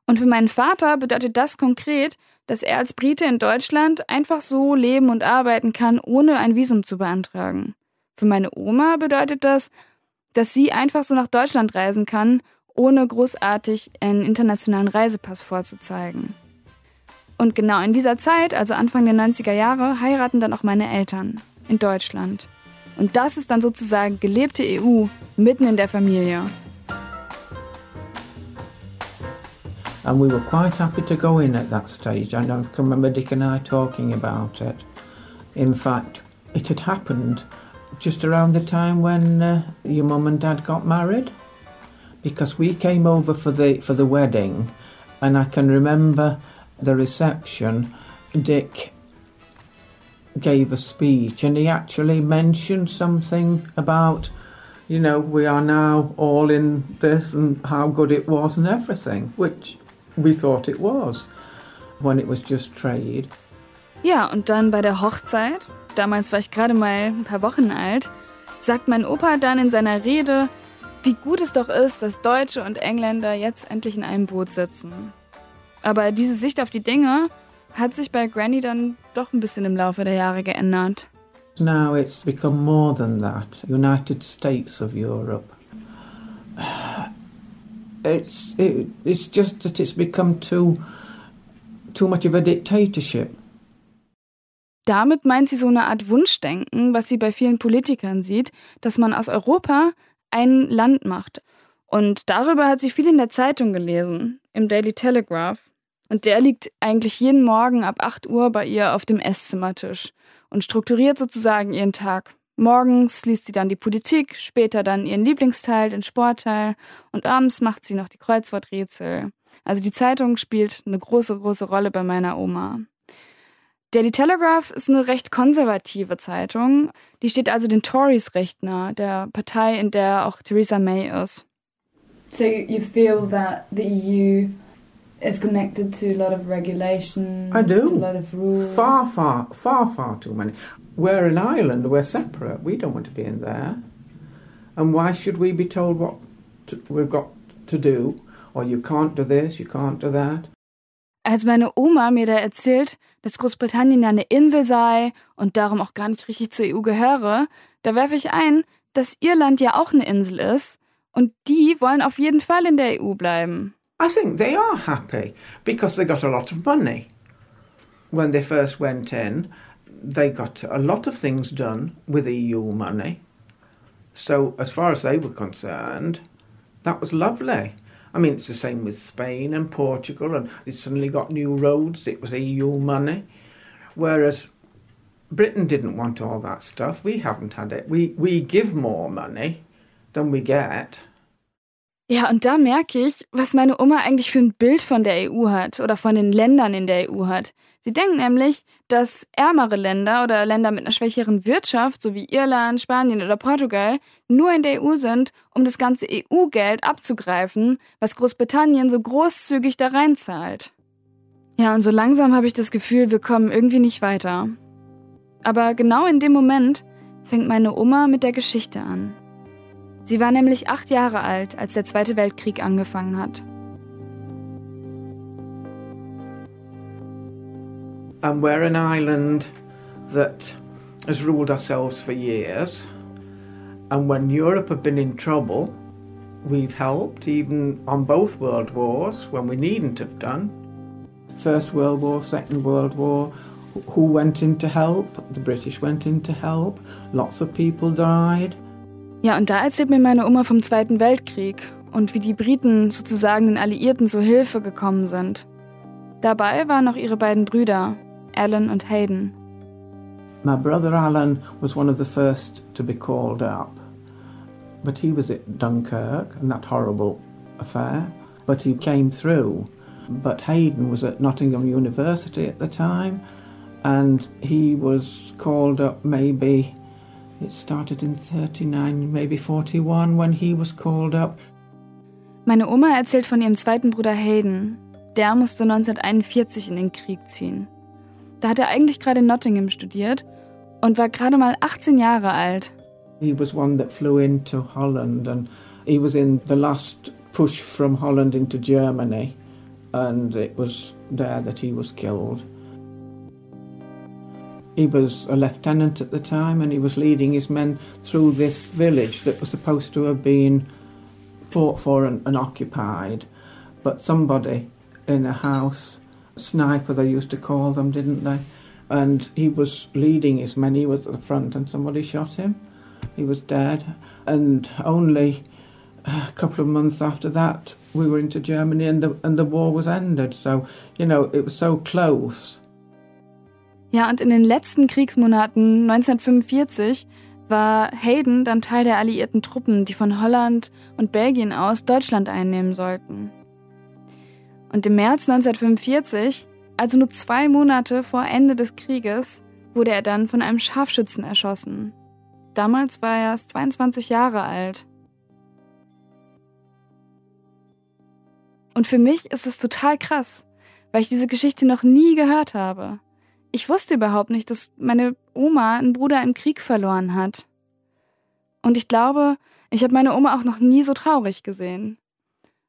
Und für meinen Vater bedeutet das konkret, dass er als Brite in Deutschland einfach so leben und arbeiten kann, ohne ein Visum zu beantragen. Für meine Oma bedeutet das, dass sie einfach so nach Deutschland reisen kann, ohne großartig einen internationalen Reisepass vorzuzeigen. Und genau in dieser Zeit, also Anfang der 90er Jahre, heiraten dann auch meine Eltern in Deutschland. Und das ist dann sozusagen gelebte EU mitten in der Familie. And we were quite happy to go in at that stage. And I can remember Dick and I talking about it. In fact, it had happened just around the time when uh, your mum and dad got married because we came over for the for the wedding and I can remember the reception. Dick gave a speech and he actually mentioned something about you know we are now all in this and how good it was and everything which we thought it was when it was just trade. Ja, und dann bei der Hochzeit damals war ich gerade mal ein paar Wochen alt, sagt mein Opa dann in seiner Rede, wie gut es doch ist, dass Deutsche und Engländer jetzt endlich in einem Boot sitzen. Aber diese Sicht auf die Dinge hat sich bei Granny dann doch ein bisschen im Laufe der Jahre geändert. Now it's become more than that. United States of Europe. It's it, it's just that it's become too too much of a dictatorship. Damit meint sie so eine Art Wunschdenken, was sie bei vielen Politikern sieht, dass man aus Europa ein Land macht. Und darüber hat sie viel in der Zeitung gelesen, im Daily Telegraph. Und der liegt eigentlich jeden Morgen ab 8 Uhr bei ihr auf dem Esszimmertisch und strukturiert sozusagen ihren Tag. Morgens liest sie dann die Politik, später dann ihren Lieblingsteil, den Sportteil und abends macht sie noch die Kreuzworträtsel. Also die Zeitung spielt eine große, große Rolle bei meiner Oma. Daily Telegraph ist eine recht konservative Zeitung. Die steht also den Tories recht nah, der Partei, in der auch Theresa May ist. So you feel that the EU is connected to a lot of regulations, I do. a lot of rules. Far, far, far, far too many. We're an island. We're separate. We don't want to be in there. And why should we be told what to, we've got to do? Or you can't do this, you can't do that. Als meine Oma mir da erzählt, dass Großbritannien ja eine Insel sei und darum auch gar nicht richtig zur EU gehöre, da werfe ich ein, dass Irland ja auch eine Insel ist und die wollen auf jeden Fall in der EU bleiben. I think they are happy because they got a lot of money. When they first went in, they got a lot of things done with EU money. So, as far as they were concerned, that was lovely. I mean, it's the same with Spain and Portugal, and they suddenly got new roads, it was EU money. Whereas Britain didn't want all that stuff. We haven't had it. We, we give more money than we get. Ja, und da merke ich, was meine Oma eigentlich für ein Bild von der EU hat oder von den Ländern in der EU hat. Sie denkt nämlich, dass ärmere Länder oder Länder mit einer schwächeren Wirtschaft, so wie Irland, Spanien oder Portugal, nur in der EU sind, um das ganze EU-Geld abzugreifen, was Großbritannien so großzügig da reinzahlt. Ja, und so langsam habe ich das Gefühl, wir kommen irgendwie nicht weiter. Aber genau in dem Moment fängt meine Oma mit der Geschichte an. Sie war nämlich acht Jahre alt, als der Zweite Weltkrieg angefangen hat. And we're an island that has ruled ourselves for years. And when Europe have been in trouble, we've helped, even on both world wars, when we needn't have done. First World War, Second World War, who went in to help? The British went in to help. Lots of people died. Ja, und da erzählt mir meine Oma vom Zweiten Weltkrieg und wie die Briten sozusagen den Alliierten zur Hilfe gekommen sind. Dabei waren auch ihre beiden Brüder, Alan und Hayden. My brother Alan was one of the first to be called up. But he was at Dunkirk and that horrible affair. But he came through. But Hayden was at Nottingham University at the time and he was called up maybe Meine Oma erzählt von ihrem zweiten Bruder Hayden. Der musste 1941 in den Krieg ziehen. Da hat er eigentlich gerade in Nottingham studiert und war gerade mal 18 Jahre alt. He was one that flew into Holland and he was in the last push from Holland into Germany and it was there that he was killed. He was a lieutenant at the time and he was leading his men through this village that was supposed to have been fought for and, and occupied. But somebody in a house, sniper they used to call them, didn't they? And he was leading his men, he was at the front and somebody shot him. He was dead. And only a couple of months after that, we were into Germany and the, and the war was ended. So, you know, it was so close. Ja, und in den letzten Kriegsmonaten 1945 war Hayden dann Teil der alliierten Truppen, die von Holland und Belgien aus Deutschland einnehmen sollten. Und im März 1945, also nur zwei Monate vor Ende des Krieges, wurde er dann von einem Scharfschützen erschossen. Damals war er erst 22 Jahre alt. Und für mich ist es total krass, weil ich diese Geschichte noch nie gehört habe. Ich wusste überhaupt nicht, dass meine Oma einen Bruder im Krieg verloren hat. Und ich glaube, ich habe meine Oma auch noch nie so traurig gesehen.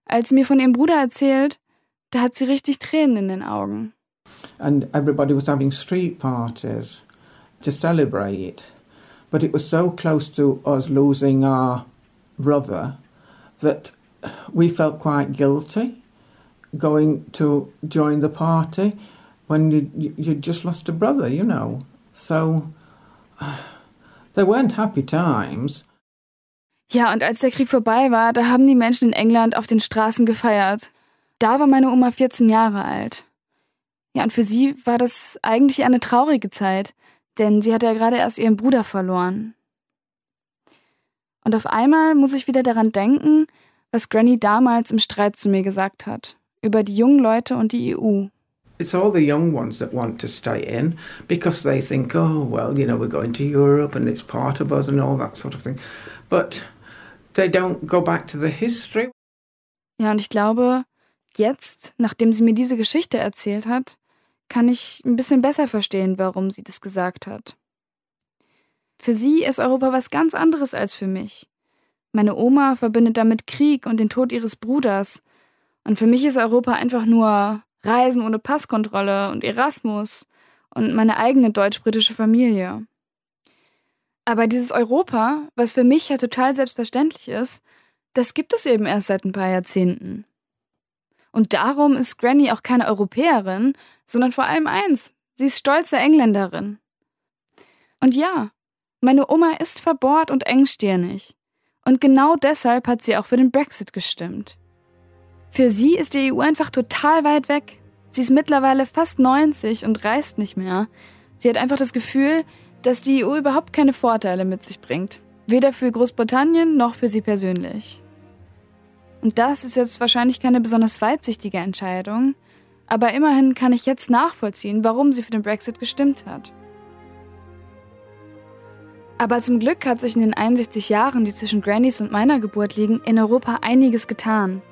Als sie mir von ihrem Bruder erzählt, da hat sie richtig Tränen in den Augen. And everybody was having street parties to celebrate. But it was so close to us losing our brother that we felt quite guilty going to join the party when you, you just lost a brother, you know. So, uh, they weren't happy times. Ja, und als der Krieg vorbei war, da haben die Menschen in England auf den Straßen gefeiert. Da war meine Oma 14 Jahre alt. Ja, und für sie war das eigentlich eine traurige Zeit, denn sie hatte ja gerade erst ihren Bruder verloren. Und auf einmal muss ich wieder daran denken, was Granny damals im Streit zu mir gesagt hat, über die jungen Leute und die EU. It's all the young ones that want to stay in because they think, oh, well, you know, we're going to Europe and it's part of us and all that sort of thing. But they don't go back to the history. Ja, und ich glaube, jetzt, nachdem sie mir diese Geschichte erzählt hat, kann ich ein bisschen besser verstehen, warum sie das gesagt hat. Für sie ist Europa was ganz anderes als für mich. Meine Oma verbindet damit Krieg und den Tod ihres Bruders. Und für mich ist Europa einfach nur Reisen ohne Passkontrolle und Erasmus und meine eigene deutsch-britische Familie. Aber dieses Europa, was für mich ja total selbstverständlich ist, das gibt es eben erst seit ein paar Jahrzehnten. Und darum ist Granny auch keine Europäerin, sondern vor allem eins, sie ist stolze Engländerin. Und ja, meine Oma ist verbohrt und engstirnig. Und genau deshalb hat sie auch für den Brexit gestimmt. Für sie ist die EU einfach total weit weg. Sie ist mittlerweile fast 90 und reist nicht mehr. Sie hat einfach das Gefühl, dass die EU überhaupt keine Vorteile mit sich bringt. Weder für Großbritannien noch für sie persönlich. Und das ist jetzt wahrscheinlich keine besonders weitsichtige Entscheidung, aber immerhin kann ich jetzt nachvollziehen, warum sie für den Brexit gestimmt hat. Aber zum Glück hat sich in den 61 Jahren, die zwischen Grannys und meiner Geburt liegen, in Europa einiges getan.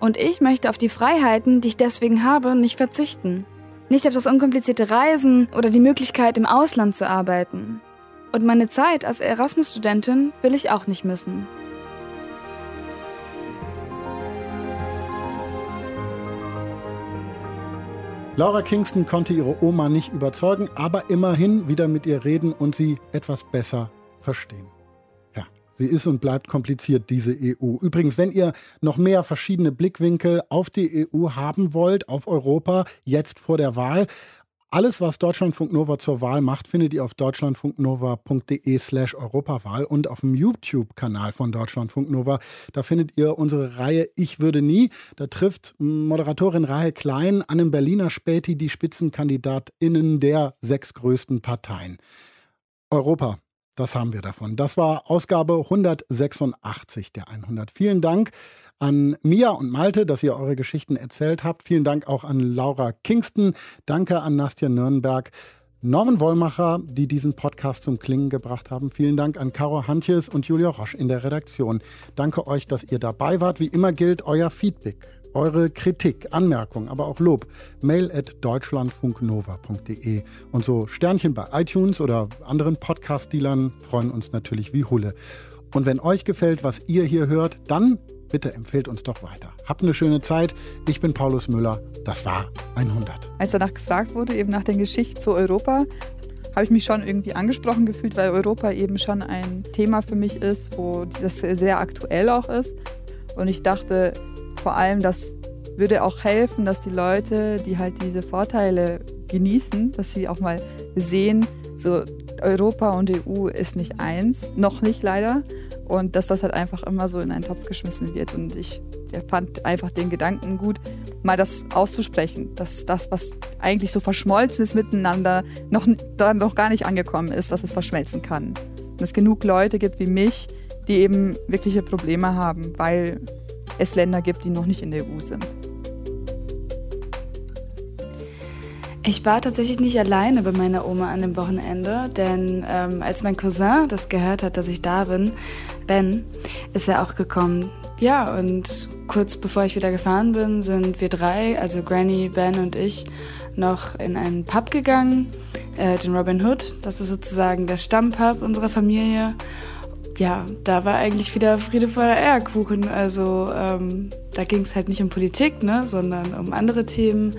Und ich möchte auf die Freiheiten, die ich deswegen habe, nicht verzichten. Nicht auf das unkomplizierte Reisen oder die Möglichkeit, im Ausland zu arbeiten. Und meine Zeit als Erasmus-Studentin will ich auch nicht missen. Laura Kingston konnte ihre Oma nicht überzeugen, aber immerhin wieder mit ihr reden und sie etwas besser verstehen. Sie ist und bleibt kompliziert, diese EU. Übrigens, wenn ihr noch mehr verschiedene Blickwinkel auf die EU haben wollt, auf Europa, jetzt vor der Wahl, alles, was Deutschlandfunk Nova zur Wahl macht, findet ihr auf deutschlandfunknova.de slash Europawahl und auf dem YouTube-Kanal von Deutschlandfunk Nova. Da findet ihr unsere Reihe Ich würde nie. Da trifft Moderatorin Rahel Klein an einem Berliner Späti die SpitzenkandidatInnen der sechs größten Parteien. Europa, das haben wir davon. Das war Ausgabe 186 der 100. Vielen Dank an Mia und Malte, dass ihr eure Geschichten erzählt habt. Vielen Dank auch an Laura Kingston. Danke an Nastja Nürnberg. Norman Wollmacher, die diesen Podcast zum Klingen gebracht haben. Vielen Dank an Caro Hantjes und Julia Roche in der Redaktion. Danke euch, dass ihr dabei wart. Wie immer gilt euer Feedback, eure Kritik, Anmerkung, aber auch Lob. Mail at deutschlandfunknova.de. Und so Sternchen bei iTunes oder anderen Podcast-Dealern freuen uns natürlich wie Hulle. Und wenn euch gefällt, was ihr hier hört, dann Bitte empfehlt uns doch weiter. Habt eine schöne Zeit. Ich bin Paulus Müller. Das war 100. Als danach gefragt wurde, eben nach der Geschichte zu Europa, habe ich mich schon irgendwie angesprochen gefühlt, weil Europa eben schon ein Thema für mich ist, wo das sehr aktuell auch ist. Und ich dachte vor allem, das würde auch helfen, dass die Leute, die halt diese Vorteile genießen, dass sie auch mal sehen, so Europa und EU ist nicht eins, noch nicht leider und dass das halt einfach immer so in einen Topf geschmissen wird. Und ich fand einfach den Gedanken gut, mal das auszusprechen, dass das, was eigentlich so verschmolzen ist miteinander, noch, noch gar nicht angekommen ist, dass es verschmelzen kann. Und es genug Leute gibt wie mich, die eben wirkliche Probleme haben, weil es Länder gibt, die noch nicht in der EU sind. Ich war tatsächlich nicht alleine bei meiner Oma an dem Wochenende, denn ähm, als mein Cousin das gehört hat, dass ich da bin, Ben, ist er auch gekommen. Ja, und kurz bevor ich wieder gefahren bin, sind wir drei, also Granny, Ben und ich, noch in einen Pub gegangen, äh, den Robin Hood. Das ist sozusagen der Stammpub unserer Familie. Ja, da war eigentlich wieder Friede vor der Eierkuchen. Also ähm, da ging es halt nicht um Politik, ne, sondern um andere Themen.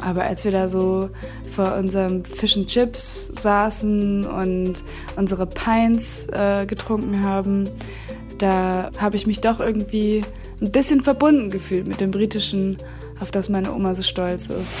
Aber als wir da so vor unserem Fish and Chips saßen und unsere Pints äh, getrunken haben, da habe ich mich doch irgendwie ein bisschen verbunden gefühlt mit dem britischen, auf das meine Oma so stolz ist.